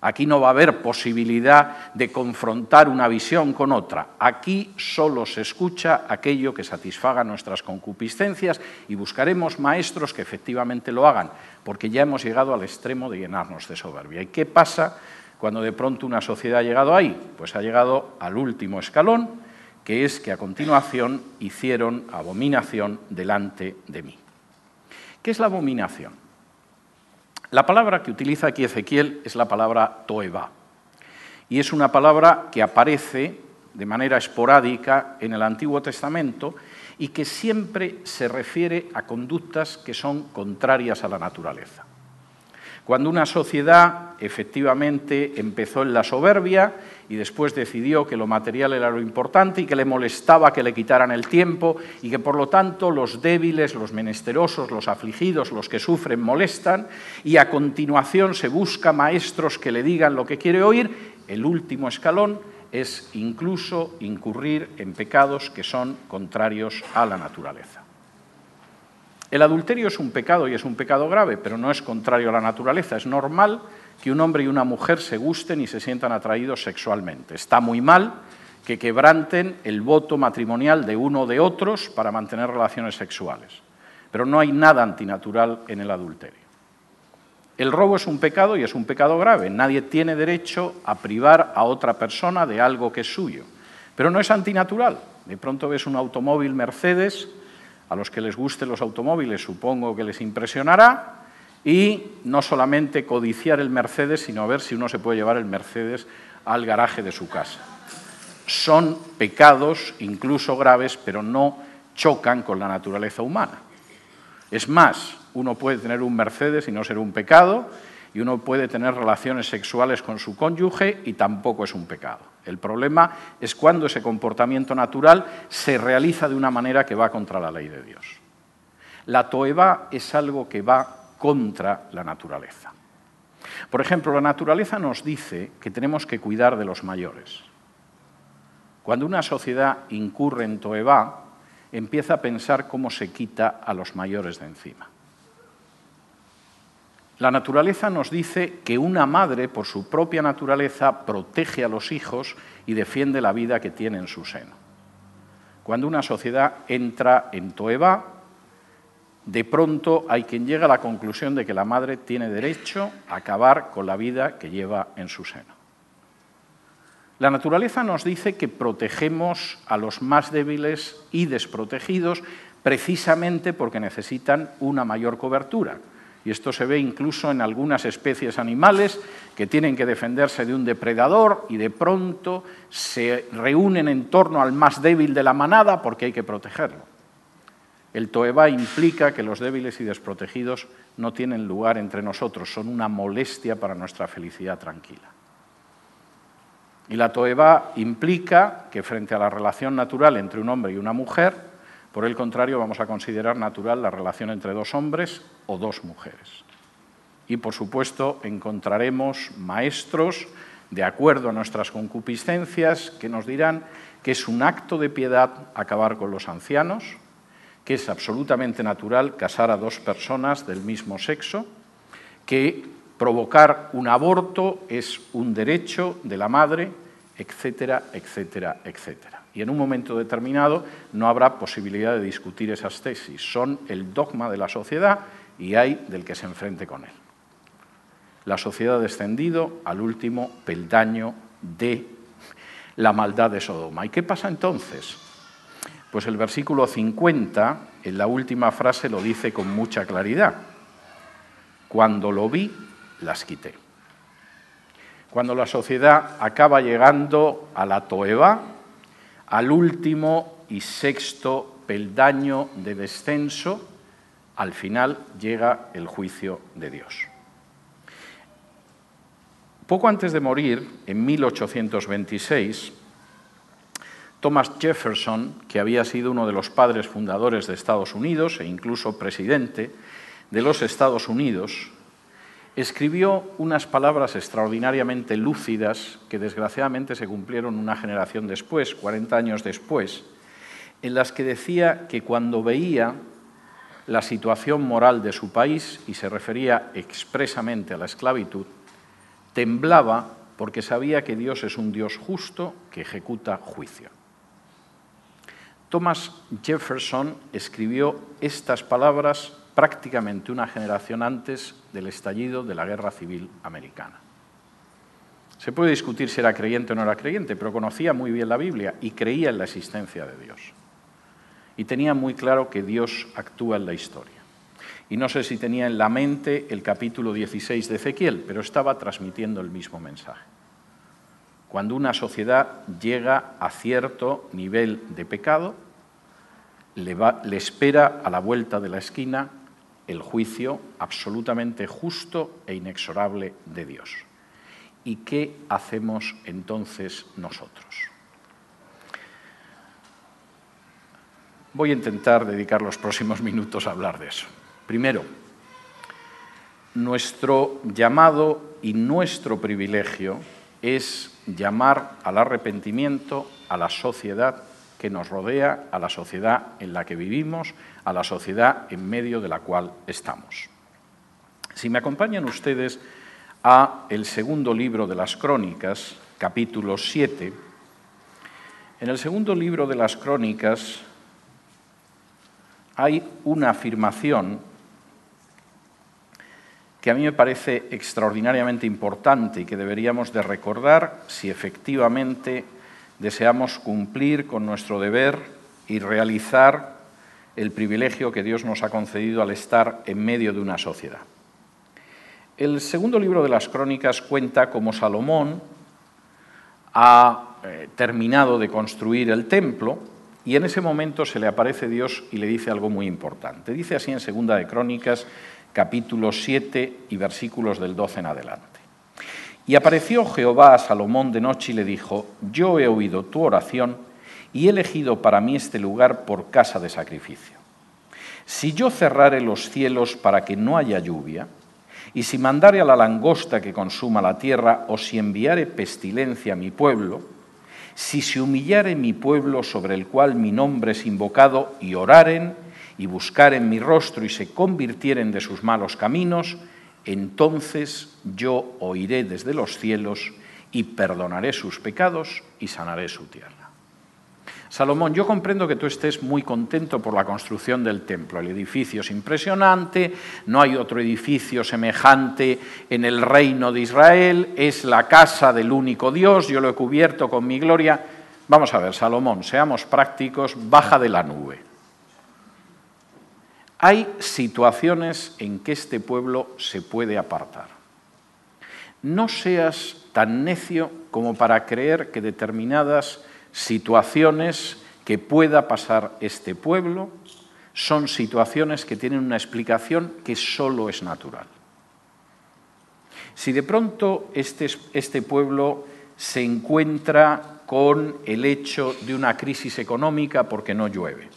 Aquí no va a haber posibilidad de confrontar una visión con otra. Aquí solo se escucha aquello que satisfaga nuestras concupiscencias y buscaremos maestros que efectivamente lo hagan, porque ya hemos llegado al extremo de llenarnos de soberbia. ¿Y qué pasa cuando de pronto una sociedad ha llegado ahí? Pues ha llegado al último escalón, que es que a continuación hicieron abominación delante de mí. ¿Qué es la abominación? La palabra que utiliza aquí Ezequiel es la palabra toeba, y es una palabra que aparece de manera esporádica en el Antiguo Testamento y que siempre se refiere a conductas que son contrarias a la naturaleza. Cuando una sociedad efectivamente empezó en la soberbia y después decidió que lo material era lo importante y que le molestaba que le quitaran el tiempo y que por lo tanto los débiles, los menesterosos, los afligidos, los que sufren molestan y a continuación se busca maestros que le digan lo que quiere oír, el último escalón es incluso incurrir en pecados que son contrarios a la naturaleza. El adulterio es un pecado y es un pecado grave, pero no es contrario a la naturaleza. Es normal que un hombre y una mujer se gusten y se sientan atraídos sexualmente. Está muy mal que quebranten el voto matrimonial de uno o de otros para mantener relaciones sexuales. Pero no hay nada antinatural en el adulterio. El robo es un pecado y es un pecado grave. Nadie tiene derecho a privar a otra persona de algo que es suyo. Pero no es antinatural. De pronto ves un automóvil Mercedes a los que les gusten los automóviles supongo que les impresionará y no solamente codiciar el Mercedes, sino ver si uno se puede llevar el Mercedes al garaje de su casa. Son pecados incluso graves, pero no chocan con la naturaleza humana. Es más, uno puede tener un Mercedes y no ser un pecado, y uno puede tener relaciones sexuales con su cónyuge y tampoco es un pecado. El problema es cuando ese comportamiento natural se realiza de una manera que va contra la ley de Dios. La toeba es algo que va contra la naturaleza. Por ejemplo, la naturaleza nos dice que tenemos que cuidar de los mayores. Cuando una sociedad incurre en toeba, empieza a pensar cómo se quita a los mayores de encima. La naturaleza nos dice que una madre, por su propia naturaleza, protege a los hijos y defiende la vida que tiene en su seno. Cuando una sociedad entra en Toeba, de pronto hay quien llega a la conclusión de que la madre tiene derecho a acabar con la vida que lleva en su seno. La naturaleza nos dice que protegemos a los más débiles y desprotegidos precisamente porque necesitan una mayor cobertura y esto se ve incluso en algunas especies animales que tienen que defenderse de un depredador y de pronto se reúnen en torno al más débil de la manada porque hay que protegerlo. El Toeba implica que los débiles y desprotegidos no tienen lugar entre nosotros, son una molestia para nuestra felicidad tranquila. Y la Toeba implica que frente a la relación natural entre un hombre y una mujer, por el contrario, vamos a considerar natural la relación entre dos hombres o dos mujeres. Y, por supuesto, encontraremos maestros, de acuerdo a nuestras concupiscencias, que nos dirán que es un acto de piedad acabar con los ancianos, que es absolutamente natural casar a dos personas del mismo sexo, que provocar un aborto es un derecho de la madre, etcétera, etcétera, etcétera y en un momento determinado no habrá posibilidad de discutir esas tesis. Son el dogma de la sociedad y hay del que se enfrente con él. La sociedad ha descendido al último peldaño de la maldad de Sodoma. ¿Y qué pasa entonces? Pues el versículo 50, en la última frase, lo dice con mucha claridad. Cuando lo vi, las quité. Cuando la sociedad acaba llegando a la toeba, al último y sexto peldaño de descenso, al final llega el juicio de Dios. Poco antes de morir, en 1826, Thomas Jefferson, que había sido uno de los padres fundadores de Estados Unidos e incluso presidente de los Estados Unidos, escribió unas palabras extraordinariamente lúcidas que desgraciadamente se cumplieron una generación después, 40 años después, en las que decía que cuando veía la situación moral de su país, y se refería expresamente a la esclavitud, temblaba porque sabía que Dios es un Dios justo que ejecuta juicio. Thomas Jefferson escribió estas palabras prácticamente una generación antes del estallido de la Guerra Civil Americana. Se puede discutir si era creyente o no era creyente, pero conocía muy bien la Biblia y creía en la existencia de Dios. Y tenía muy claro que Dios actúa en la historia. Y no sé si tenía en la mente el capítulo 16 de Ezequiel, pero estaba transmitiendo el mismo mensaje. Cuando una sociedad llega a cierto nivel de pecado, le, espera a la vuelta de la esquina el juicio absolutamente justo e inexorable de Dios. ¿Y qué hacemos entonces nosotros? Voy a intentar dedicar los próximos minutos a hablar de eso. Primero, nuestro llamado y nuestro privilegio es llamar al arrepentimiento a la sociedad que nos rodea, a la sociedad en la que vivimos, a la sociedad en medio de la cual estamos. Si me acompañan ustedes a el segundo libro de las Crónicas, capítulo 7, en el segundo libro de las Crónicas hay una afirmación que a mí me parece extraordinariamente importante y que deberíamos de recordar si efectivamente deseamos cumplir con nuestro deber y realizar el privilegio que Dios nos ha concedido al estar en medio de una sociedad. El segundo libro de las crónicas cuenta cómo Salomón ha eh, terminado de construir el templo y en ese momento se le aparece Dios y le dice algo muy importante. Dice así en segunda de Crónicas, capítulo 7 y versículos del 12 en adelante. Y apareció Jehová a Salomón de noche y le dijo, yo he oído tu oración y he elegido para mí este lugar por casa de sacrificio. Si yo cerrare los cielos para que no haya lluvia, y si mandare a la langosta que consuma la tierra, o si enviare pestilencia a mi pueblo, si se humillare mi pueblo sobre el cual mi nombre es invocado, y oraren, y buscaren mi rostro, y se convirtieren de sus malos caminos, entonces yo oiré desde los cielos, y perdonaré sus pecados, y sanaré su tierra. Salomón, yo comprendo que tú estés muy contento por la construcción del templo. El edificio es impresionante, no hay otro edificio semejante en el reino de Israel, es la casa del único Dios, yo lo he cubierto con mi gloria. Vamos a ver, Salomón, seamos prácticos, baja de la nube. Hay situaciones en que este pueblo se puede apartar. No seas tan necio como para creer que determinadas situaciones que pueda pasar este pueblo son situaciones que tienen una explicación que solo es natural. Si de pronto este, este pueblo se encuentra con el hecho de una crisis económica porque no llueve,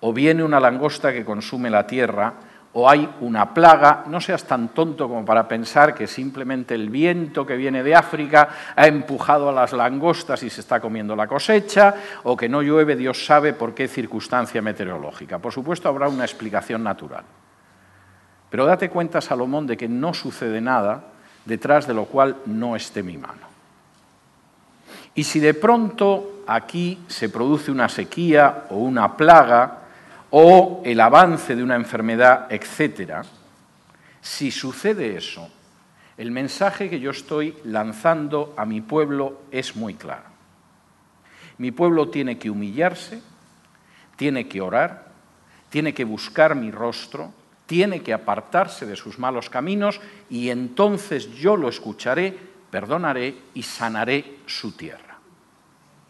o viene una langosta que consume la tierra, o hay una plaga, no seas tan tonto como para pensar que simplemente el viento que viene de África ha empujado a las langostas y se está comiendo la cosecha, o que no llueve, Dios sabe por qué circunstancia meteorológica. Por supuesto, habrá una explicación natural. Pero date cuenta, Salomón, de que no sucede nada detrás de lo cual no esté mi mano. Y si de pronto aquí se produce una sequía o una plaga, o el avance de una enfermedad, etcétera, si sucede eso, el mensaje que yo estoy lanzando a mi pueblo es muy claro. Mi pueblo tiene que humillarse, tiene que orar, tiene que buscar mi rostro, tiene que apartarse de sus malos caminos y entonces yo lo escucharé, perdonaré y sanaré su tierra.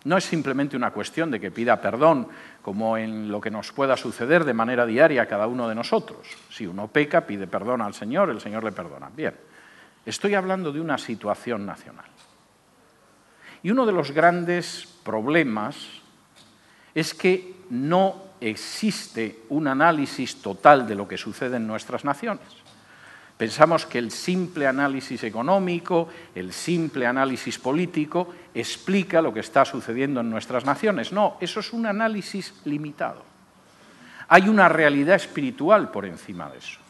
No es simplemente una cuestión de que pida perdón como en lo que nos pueda suceder de manera diaria a cada uno de nosotros. Si uno peca, pide perdón al Señor, el Señor le perdona. Bien, estoy hablando de una situación nacional. Y uno de los grandes problemas es que no existe un análisis total de lo que sucede en nuestras naciones. Pensamos que el simple análisis económico, el simple análisis político, explica lo que está sucediendo en nuestras naciones. No, eso es un análisis limitado. Hay una realidad espiritual por encima de eso.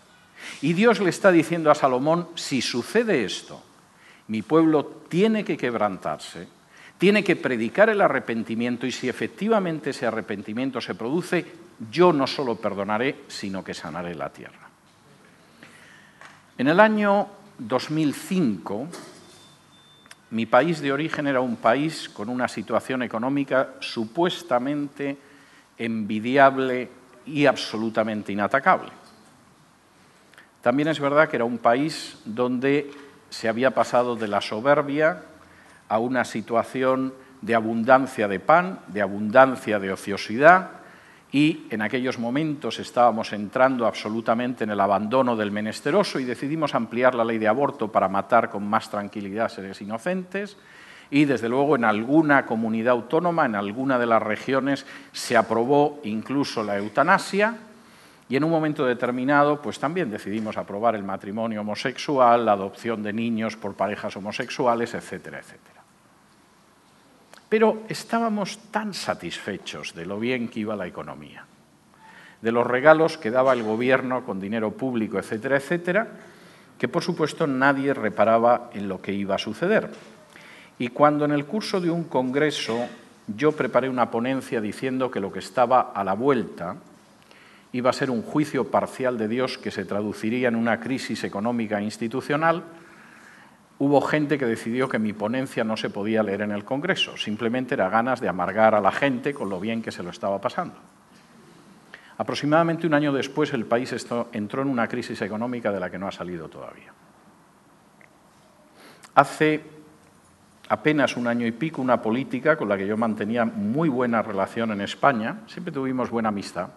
Y Dios le está diciendo a Salomón, si sucede esto, mi pueblo tiene que quebrantarse, tiene que predicar el arrepentimiento y si efectivamente ese arrepentimiento se produce, yo no solo perdonaré, sino que sanaré la tierra. En el año 2005, mi país de origen era un país con una situación económica supuestamente envidiable y absolutamente inatacable. También es verdad que era un país donde se había pasado de la soberbia a una situación de abundancia de pan, de abundancia de ociosidad, y en aquellos momentos estábamos entrando absolutamente en el abandono del menesteroso y decidimos ampliar la ley de aborto para matar con más tranquilidad seres inocentes y desde luego en alguna comunidad autónoma, en alguna de las regiones, se aprobó incluso la eutanasia y en un momento determinado pues también decidimos aprobar el matrimonio homosexual, la adopción de niños por parejas homosexuales, etcétera, etcétera. Pero estábamos tan satisfechos de lo bien que iba la economía, de los regalos que daba el gobierno con dinero público, etcétera, etcétera, que por supuesto nadie reparaba en lo que iba a suceder. Y cuando en el curso de un congreso yo preparé una ponencia diciendo que lo que estaba a la vuelta iba a ser un juicio parcial de Dios que se traduciría en una crisis económica institucional, hubo gente que decidió que mi ponencia no se podía leer en el Congreso, simplemente era ganas de amargar a la gente con lo bien que se lo estaba pasando. Aproximadamente un año después el país entró en una crisis económica de la que no ha salido todavía. Hace apenas un año y pico una política con la que yo mantenía muy buena relación en España, siempre tuvimos buena amistad,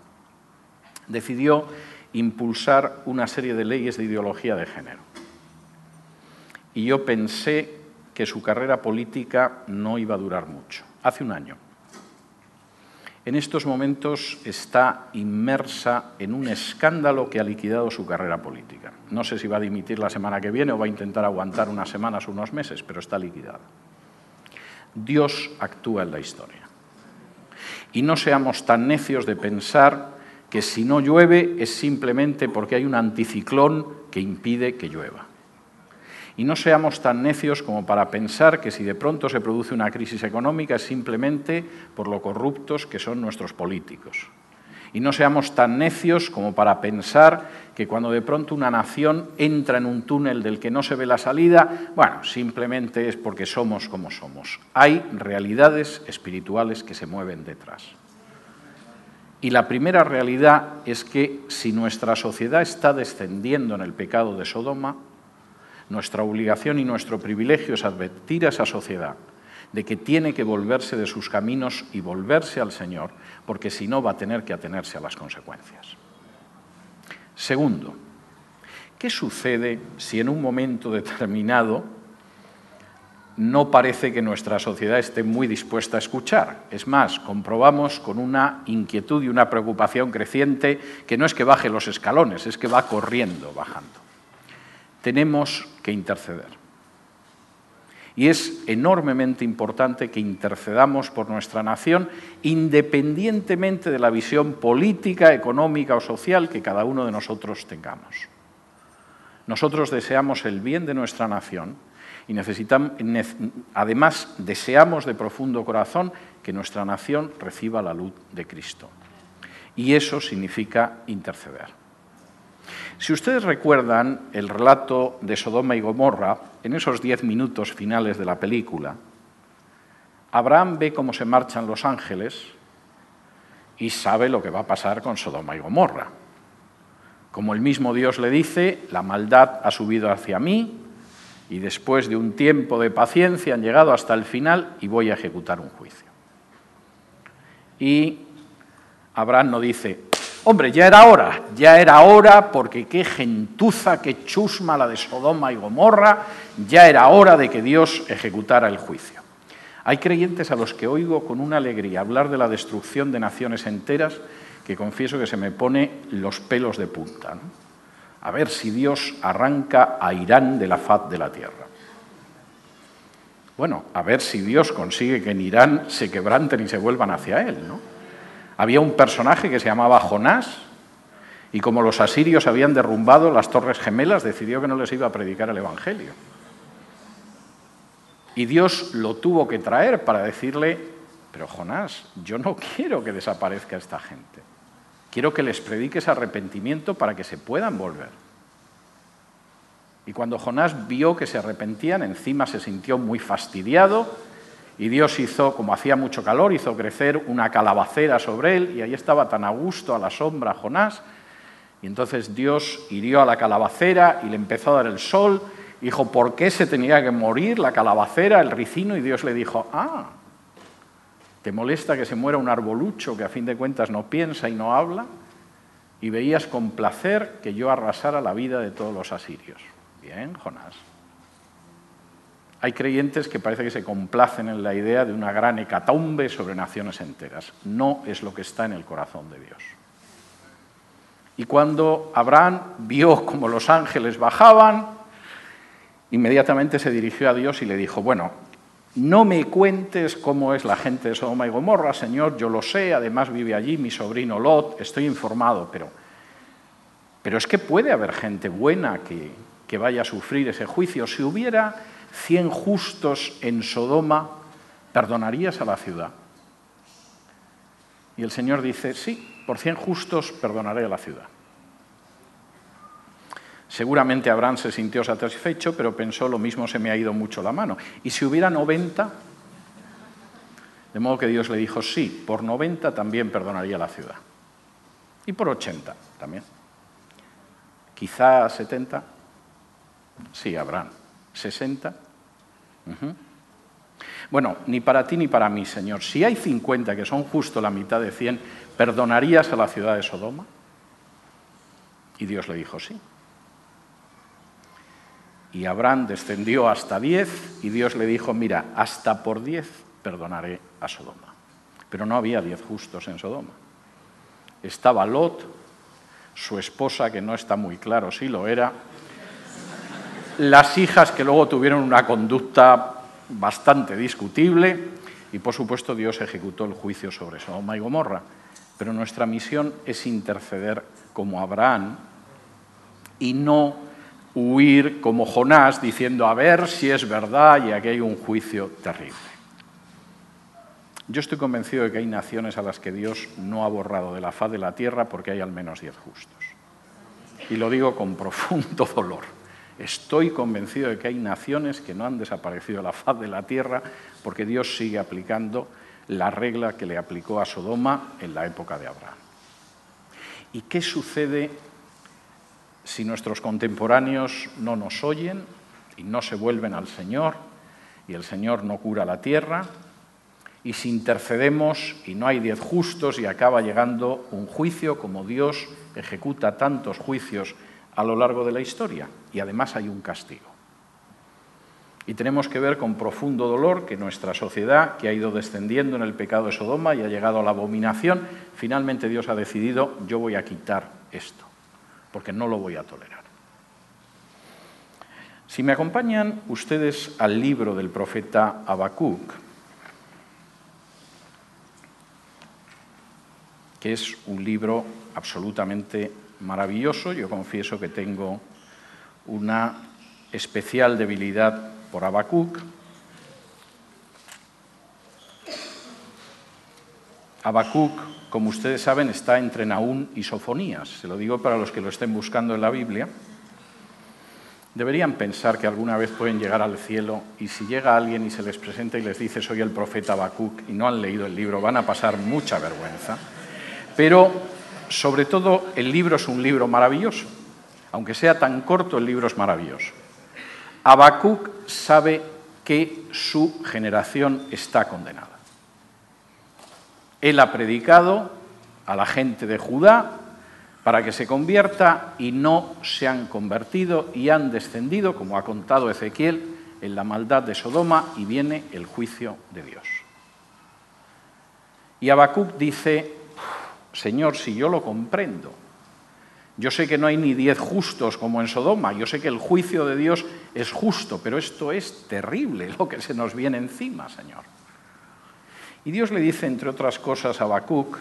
decidió impulsar una serie de leyes de ideología de género. Y yo pensé que su carrera política no iba a durar mucho. Hace un año. En estos momentos está inmersa en un escándalo que ha liquidado su carrera política. No sé si va a dimitir la semana que viene o va a intentar aguantar unas semanas o unos meses, pero está liquidada. Dios actúa en la historia. Y no seamos tan necios de pensar que si no llueve es simplemente porque hay un anticiclón que impide que llueva. Y no seamos tan necios como para pensar que si de pronto se produce una crisis económica es simplemente por lo corruptos que son nuestros políticos. Y no seamos tan necios como para pensar que cuando de pronto una nación entra en un túnel del que no se ve la salida, bueno, simplemente es porque somos como somos. Hay realidades espirituales que se mueven detrás. Y la primera realidad es que si nuestra sociedad está descendiendo en el pecado de Sodoma, nuestra obligación y nuestro privilegio es advertir a esa sociedad de que tiene que volverse de sus caminos y volverse al Señor, porque si no va a tener que atenerse a las consecuencias. Segundo, ¿qué sucede si en un momento determinado no parece que nuestra sociedad esté muy dispuesta a escuchar? Es más, comprobamos con una inquietud y una preocupación creciente que no es que baje los escalones, es que va corriendo, bajando. Tenemos que interceder. Y es enormemente importante que intercedamos por nuestra nación, independientemente de la visión política, económica o social que cada uno de nosotros tengamos. Nosotros deseamos el bien de nuestra nación y además deseamos de profundo corazón que nuestra nación reciba la luz de Cristo. Y eso significa interceder. Si ustedes recuerdan el relato de Sodoma y Gomorra, en esos diez minutos finales de la película, Abraham ve cómo se marchan los ángeles y sabe lo que va a pasar con Sodoma y Gomorra. Como el mismo Dios le dice, la maldad ha subido hacia mí y después de un tiempo de paciencia han llegado hasta el final y voy a ejecutar un juicio. Y Abraham no dice, Hombre, ya era hora, ya era hora, porque qué gentuza, qué chusma la de Sodoma y Gomorra, ya era hora de que Dios ejecutara el juicio. Hay creyentes a los que oigo con una alegría hablar de la destrucción de naciones enteras que confieso que se me pone los pelos de punta. A ver si Dios arranca a Irán de la faz de la tierra. Bueno, a ver si Dios consigue que en Irán se quebranten y se vuelvan hacia Él, ¿no? Había un personaje que se llamaba Jonás y como los asirios habían derrumbado las torres gemelas, decidió que no les iba a predicar el Evangelio. Y Dios lo tuvo que traer para decirle, pero Jonás, yo no quiero que desaparezca esta gente. Quiero que les prediques arrepentimiento para que se puedan volver. Y cuando Jonás vio que se arrepentían, encima se sintió muy fastidiado y Dios hizo, como hacía mucho calor, hizo crecer una calabacera sobre él y ahí estaba tan a gusto a la sombra Jonás. Y entonces Dios hirió a la calabacera y le empezó a dar el sol. Dijo, ¿por qué se tenía que morir la calabacera, el ricino? Y Dios le dijo, ah, ¿te molesta que se muera un arbolucho que a fin de cuentas no piensa y no habla? Y veías con placer que yo arrasara la vida de todos los asirios. Bien, Jonás. Hay creyentes que parece que se complacen en la idea de una gran hecatombe sobre naciones enteras. No es lo que está en el corazón de Dios. Y cuando Abraham vio cómo los ángeles bajaban, inmediatamente se dirigió a Dios y le dijo, bueno, no me cuentes cómo es la gente de Sodoma y Gomorra, Señor, yo lo sé, además vive allí mi sobrino Lot, estoy informado, pero, pero es que puede haber gente buena que, que vaya a sufrir ese juicio. Si hubiera cien justos en Sodoma, ¿perdonarías a la ciudad? Y el Señor dice, sí, por cien justos perdonaré a la ciudad. Seguramente Abraham se sintió satisfecho, pero pensó, lo mismo se me ha ido mucho la mano. ¿Y si hubiera 90? De modo que Dios le dijo, sí, por 90 también perdonaría la ciudad. Y por 80 también. Quizá 70. Sí, Abraham. 60. Bueno, ni para ti ni para mí, Señor. Si hay 50 que son justo la mitad de 100, ¿perdonarías a la ciudad de Sodoma? Y Dios le dijo, sí. Y Abraham descendió hasta diez y Dios le dijo, mira, hasta por diez perdonaré a Sodoma. Pero no había diez justos en Sodoma. Estaba Lot, su esposa, que no está muy claro si lo era, las hijas que luego tuvieron una conducta bastante discutible y por supuesto Dios ejecutó el juicio sobre Sodoma y Gomorra. Pero nuestra misión es interceder como Abraham y no huir como Jonás diciendo a ver si es verdad y aquí hay un juicio terrible. Yo estoy convencido de que hay naciones a las que Dios no ha borrado de la faz de la tierra porque hay al menos diez justos. Y lo digo con profundo dolor. Estoy convencido de que hay naciones que no han desaparecido de la faz de la tierra porque Dios sigue aplicando la regla que le aplicó a Sodoma en la época de Abraham. ¿Y qué sucede si nuestros contemporáneos no nos oyen y no se vuelven al Señor y el Señor no cura la tierra? Y si intercedemos y no hay diez justos y acaba llegando un juicio como Dios ejecuta tantos juicios a lo largo de la historia y además hay un castigo. Y tenemos que ver con profundo dolor que nuestra sociedad, que ha ido descendiendo en el pecado de Sodoma y ha llegado a la abominación, finalmente Dios ha decidido, yo voy a quitar esto, porque no lo voy a tolerar. Si me acompañan ustedes al libro del profeta Habacuc, que es un libro absolutamente maravilloso. Yo confieso que tengo una especial debilidad por Habacuc. Habacuc, como ustedes saben, está entre Naún y Sofonías. Se lo digo para los que lo estén buscando en la Biblia. Deberían pensar que alguna vez pueden llegar al cielo y si llega alguien y se les presenta y les dice soy el profeta Habacuc y no han leído el libro, van a pasar mucha vergüenza. Pero sobre todo el libro es un libro maravilloso. Aunque sea tan corto, el libro es maravilloso. Habacuc sabe que su generación está condenada. Él ha predicado a la gente de Judá para que se convierta y no se han convertido y han descendido, como ha contado Ezequiel, en la maldad de Sodoma y viene el juicio de Dios. Y Habacuc dice, Señor, si yo lo comprendo, yo sé que no hay ni diez justos como en Sodoma, yo sé que el juicio de Dios es justo, pero esto es terrible lo que se nos viene encima, Señor. Y Dios le dice, entre otras cosas, a Habacuc,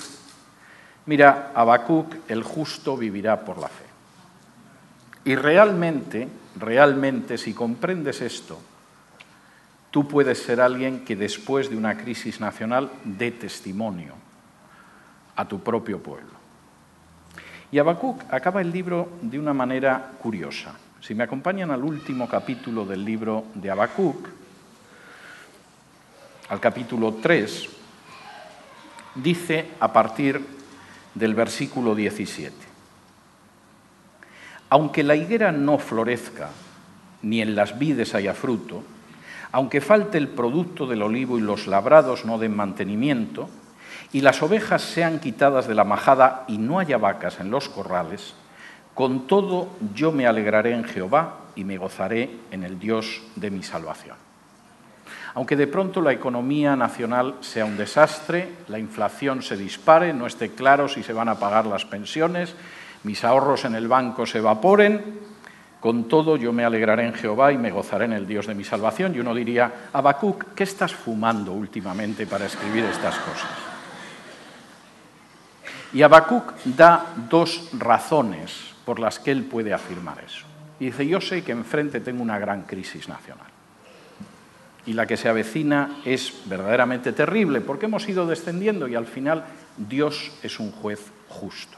mira, Habacuc, el justo vivirá por la fe. Y realmente, realmente, si comprendes esto, tú puedes ser alguien que después de una crisis nacional dé testimonio a tu propio pueblo. Y Habacuc acaba el libro de una manera curiosa. Si me acompañan al último capítulo del libro de Habacuc, al capítulo 3, dice a partir del versículo 17, aunque la higuera no florezca, ni en las vides haya fruto, aunque falte el producto del olivo y los labrados no den mantenimiento, y las ovejas sean quitadas de la majada y no haya vacas en los corrales, con todo yo me alegraré en Jehová y me gozaré en el Dios de mi salvación. Aunque de pronto la economía nacional sea un desastre, la inflación se dispare, no esté claro si se van a pagar las pensiones, mis ahorros en el banco se evaporen, con todo yo me alegraré en Jehová y me gozaré en el Dios de mi salvación. Y uno diría, Habacuc, ¿qué estás fumando últimamente para escribir estas cosas? Y Habacuc da dos razones por las que él puede afirmar eso. Y dice, yo sé que enfrente tengo una gran crisis nacional. Y la que se avecina es verdaderamente terrible, porque hemos ido descendiendo y al final Dios es un juez justo.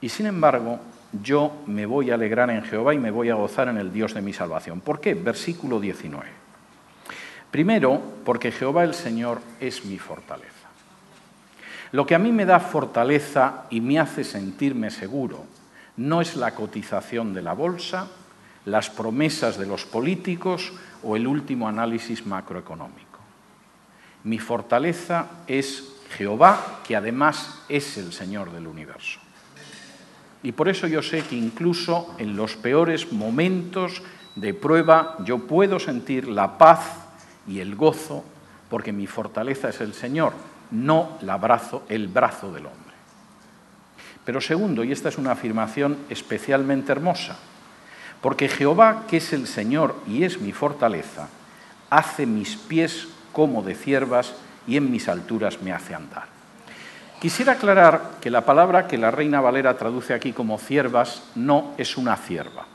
Y sin embargo, yo me voy a alegrar en Jehová y me voy a gozar en el Dios de mi salvación. ¿Por qué? Versículo 19. Primero, porque Jehová el Señor es mi fortaleza. Lo que a mí me da fortaleza y me hace sentirme seguro no es la cotización de la bolsa, las promesas de los políticos o el último análisis macroeconómico. Mi fortaleza es Jehová, que además es el Señor del universo. Y por eso yo sé que incluso en los peores momentos de prueba yo puedo sentir la paz y el gozo porque mi fortaleza es el Señor, no la brazo, el brazo del hombre. Pero segundo, y esta es una afirmación especialmente hermosa, porque Jehová, que es el Señor y es mi fortaleza, hace mis pies como de ciervas y en mis alturas me hace andar. Quisiera aclarar que la palabra que la Reina Valera traduce aquí como ciervas no es una cierva.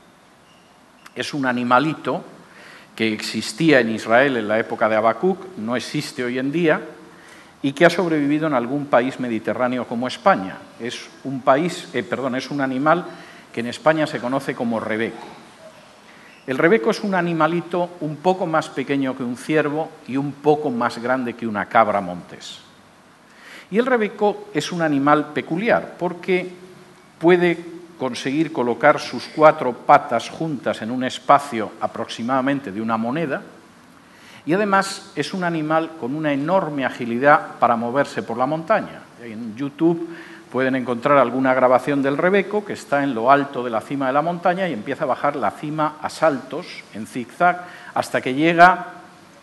Es un animalito que existía en Israel en la época de Habacuc, no existe hoy en día, y que ha sobrevivido en algún país mediterráneo como España. Es un país, eh, perdón, es un animal que en España se conoce como rebeco. El rebeco es un animalito un poco más pequeño que un ciervo y un poco más grande que una cabra montés. Y el rebeco es un animal peculiar porque puede conseguir colocar sus cuatro patas juntas en un espacio aproximadamente de una moneda y además es un animal con una enorme agilidad para moverse por la montaña. En YouTube pueden encontrar alguna grabación del rebeco que está en lo alto de la cima de la montaña y empieza a bajar la cima a saltos, en zigzag, hasta que llega,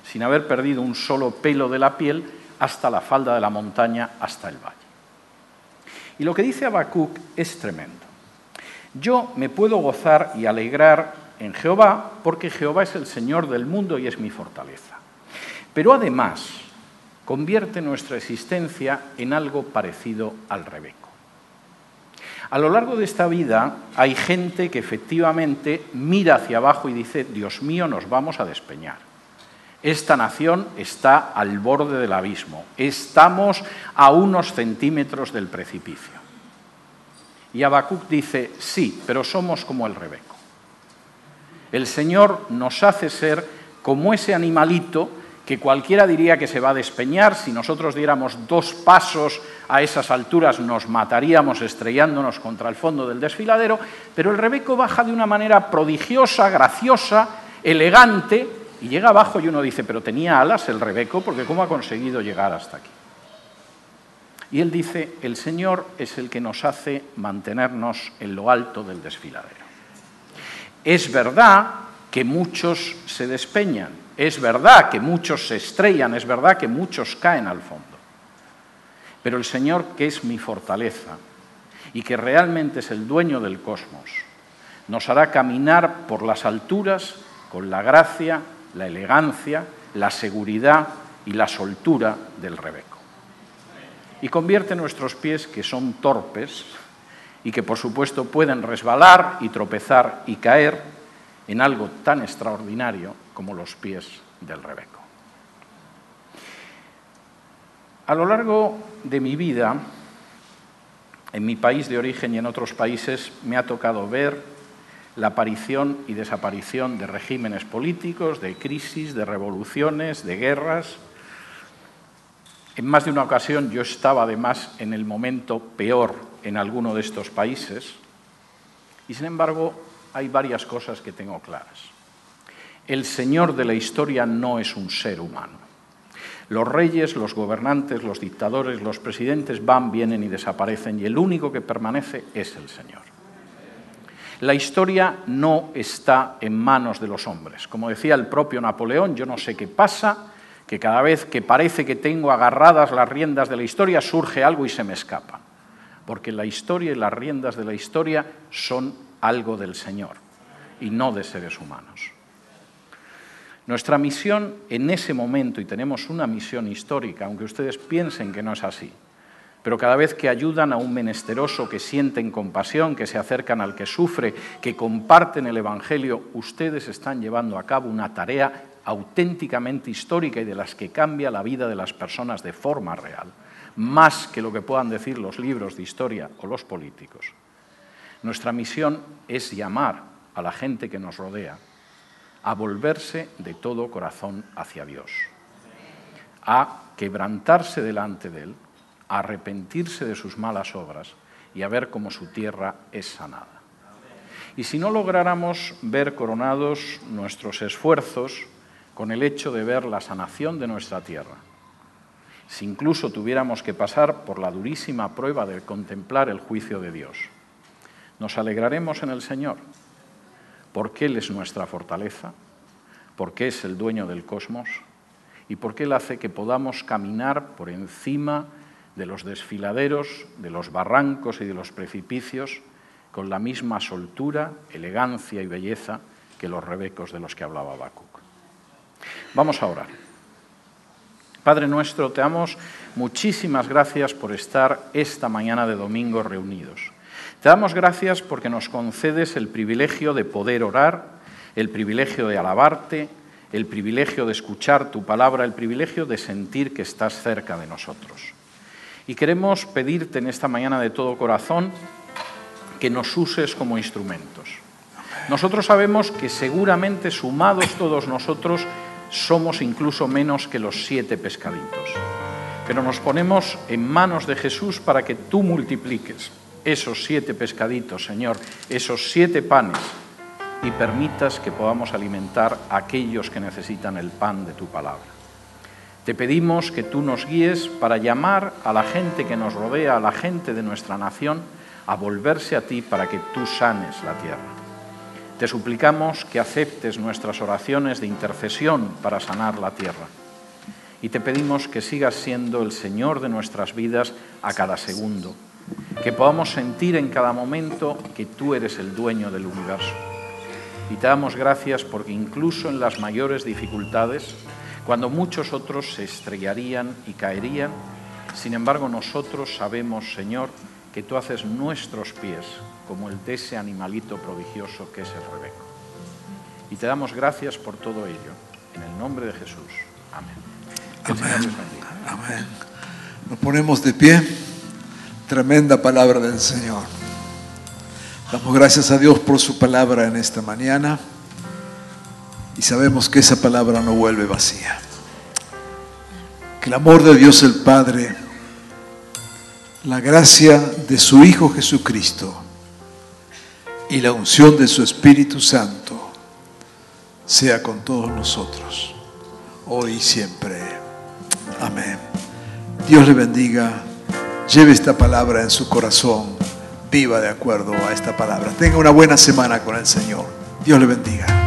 sin haber perdido un solo pelo de la piel, hasta la falda de la montaña, hasta el valle. Y lo que dice Habacuc es tremendo. Yo me puedo gozar y alegrar en Jehová porque Jehová es el Señor del mundo y es mi fortaleza. Pero además convierte nuestra existencia en algo parecido al rebeco. A lo largo de esta vida hay gente que efectivamente mira hacia abajo y dice, Dios mío, nos vamos a despeñar. Esta nación está al borde del abismo, estamos a unos centímetros del precipicio. Y Habacuc dice, sí, pero somos como el rebeco. El Señor nos hace ser como ese animalito que cualquiera diría que se va a despeñar, si nosotros diéramos dos pasos a esas alturas nos mataríamos estrellándonos contra el fondo del desfiladero, pero el Rebeco baja de una manera prodigiosa, graciosa, elegante, y llega abajo y uno dice, pero tenía alas el Rebeco, porque ¿cómo ha conseguido llegar hasta aquí? Y él dice, el Señor es el que nos hace mantenernos en lo alto del desfiladero. Es verdad que muchos se despeñan, es verdad que muchos se estrellan, es verdad que muchos caen al fondo. Pero el Señor, que es mi fortaleza y que realmente es el dueño del cosmos, nos hará caminar por las alturas con la gracia, la elegancia, la seguridad y la soltura del rebeco. Y convierte nuestros pies, que son torpes y que por supuesto pueden resbalar y tropezar y caer, en algo tan extraordinario como los pies del Rebeco. A lo largo de mi vida, en mi país de origen y en otros países, me ha tocado ver la aparición y desaparición de regímenes políticos, de crisis, de revoluciones, de guerras. En más de una ocasión yo estaba además en el momento peor en alguno de estos países y sin embargo hay varias cosas que tengo claras. El Señor de la historia no es un ser humano. Los reyes, los gobernantes, los dictadores, los presidentes van, vienen y desaparecen y el único que permanece es el Señor. La historia no está en manos de los hombres. Como decía el propio Napoleón, yo no sé qué pasa, que cada vez que parece que tengo agarradas las riendas de la historia surge algo y se me escapa. Porque la historia y las riendas de la historia son algo del Señor y no de seres humanos. Nuestra misión en ese momento, y tenemos una misión histórica, aunque ustedes piensen que no es así, pero cada vez que ayudan a un menesteroso, que sienten compasión, que se acercan al que sufre, que comparten el Evangelio, ustedes están llevando a cabo una tarea auténticamente histórica y de las que cambia la vida de las personas de forma real, más que lo que puedan decir los libros de historia o los políticos. Nuestra misión es llamar a la gente que nos rodea a volverse de todo corazón hacia Dios, a quebrantarse delante de Él, a arrepentirse de sus malas obras y a ver cómo su tierra es sanada. Y si no lográramos ver coronados nuestros esfuerzos con el hecho de ver la sanación de nuestra tierra, si incluso tuviéramos que pasar por la durísima prueba de contemplar el juicio de Dios, Nos alegraremos en el Señor, porque Él es nuestra fortaleza, porque es el dueño del cosmos y porque Él hace que podamos caminar por encima de los desfiladeros, de los barrancos y de los precipicios con la misma soltura, elegancia y belleza que los rebecos de los que hablaba Habacuc. Vamos a orar. Padre nuestro, te damos muchísimas gracias por estar esta mañana de domingo reunidos. Te damos gracias porque nos concedes el privilegio de poder orar, el privilegio de alabarte, el privilegio de escuchar tu palabra, el privilegio de sentir que estás cerca de nosotros. Y queremos pedirte en esta mañana de todo corazón que nos uses como instrumentos. Nosotros sabemos que seguramente sumados todos nosotros somos incluso menos que los siete pescaditos. Pero nos ponemos en manos de Jesús para que tú multipliques esos siete pescaditos, Señor, esos siete panes, y permitas que podamos alimentar a aquellos que necesitan el pan de tu palabra. Te pedimos que tú nos guíes para llamar a la gente que nos rodea, a la gente de nuestra nación, a volverse a ti para que tú sanes la tierra. Te suplicamos que aceptes nuestras oraciones de intercesión para sanar la tierra. Y te pedimos que sigas siendo el Señor de nuestras vidas a cada segundo, que podamos sentir en cada momento que tú eres el dueño del universo. Y te damos gracias porque incluso en las mayores dificultades, cuando muchos otros se estrellarían y caerían, sin embargo nosotros sabemos, Señor, que tú haces nuestros pies como el de ese animalito prodigioso que es el rebeco. Y te damos gracias por todo ello. En el nombre de Jesús. Amén. Que el Señor Amén. les. Amén. Nos ponemos de pie. Tremenda palabra del Señor. Damos gracias a Dios por su palabra en esta mañana y sabemos que esa palabra no vuelve vacía. Que el amor de Dios el Padre, la gracia de su Hijo Jesucristo y la unción de su Espíritu Santo sea con todos nosotros, hoy y siempre. Amén. Dios le bendiga. Lleve esta palabra en su corazón. Viva de acuerdo a esta palabra. Tenga una buena semana con el Señor. Dios le bendiga.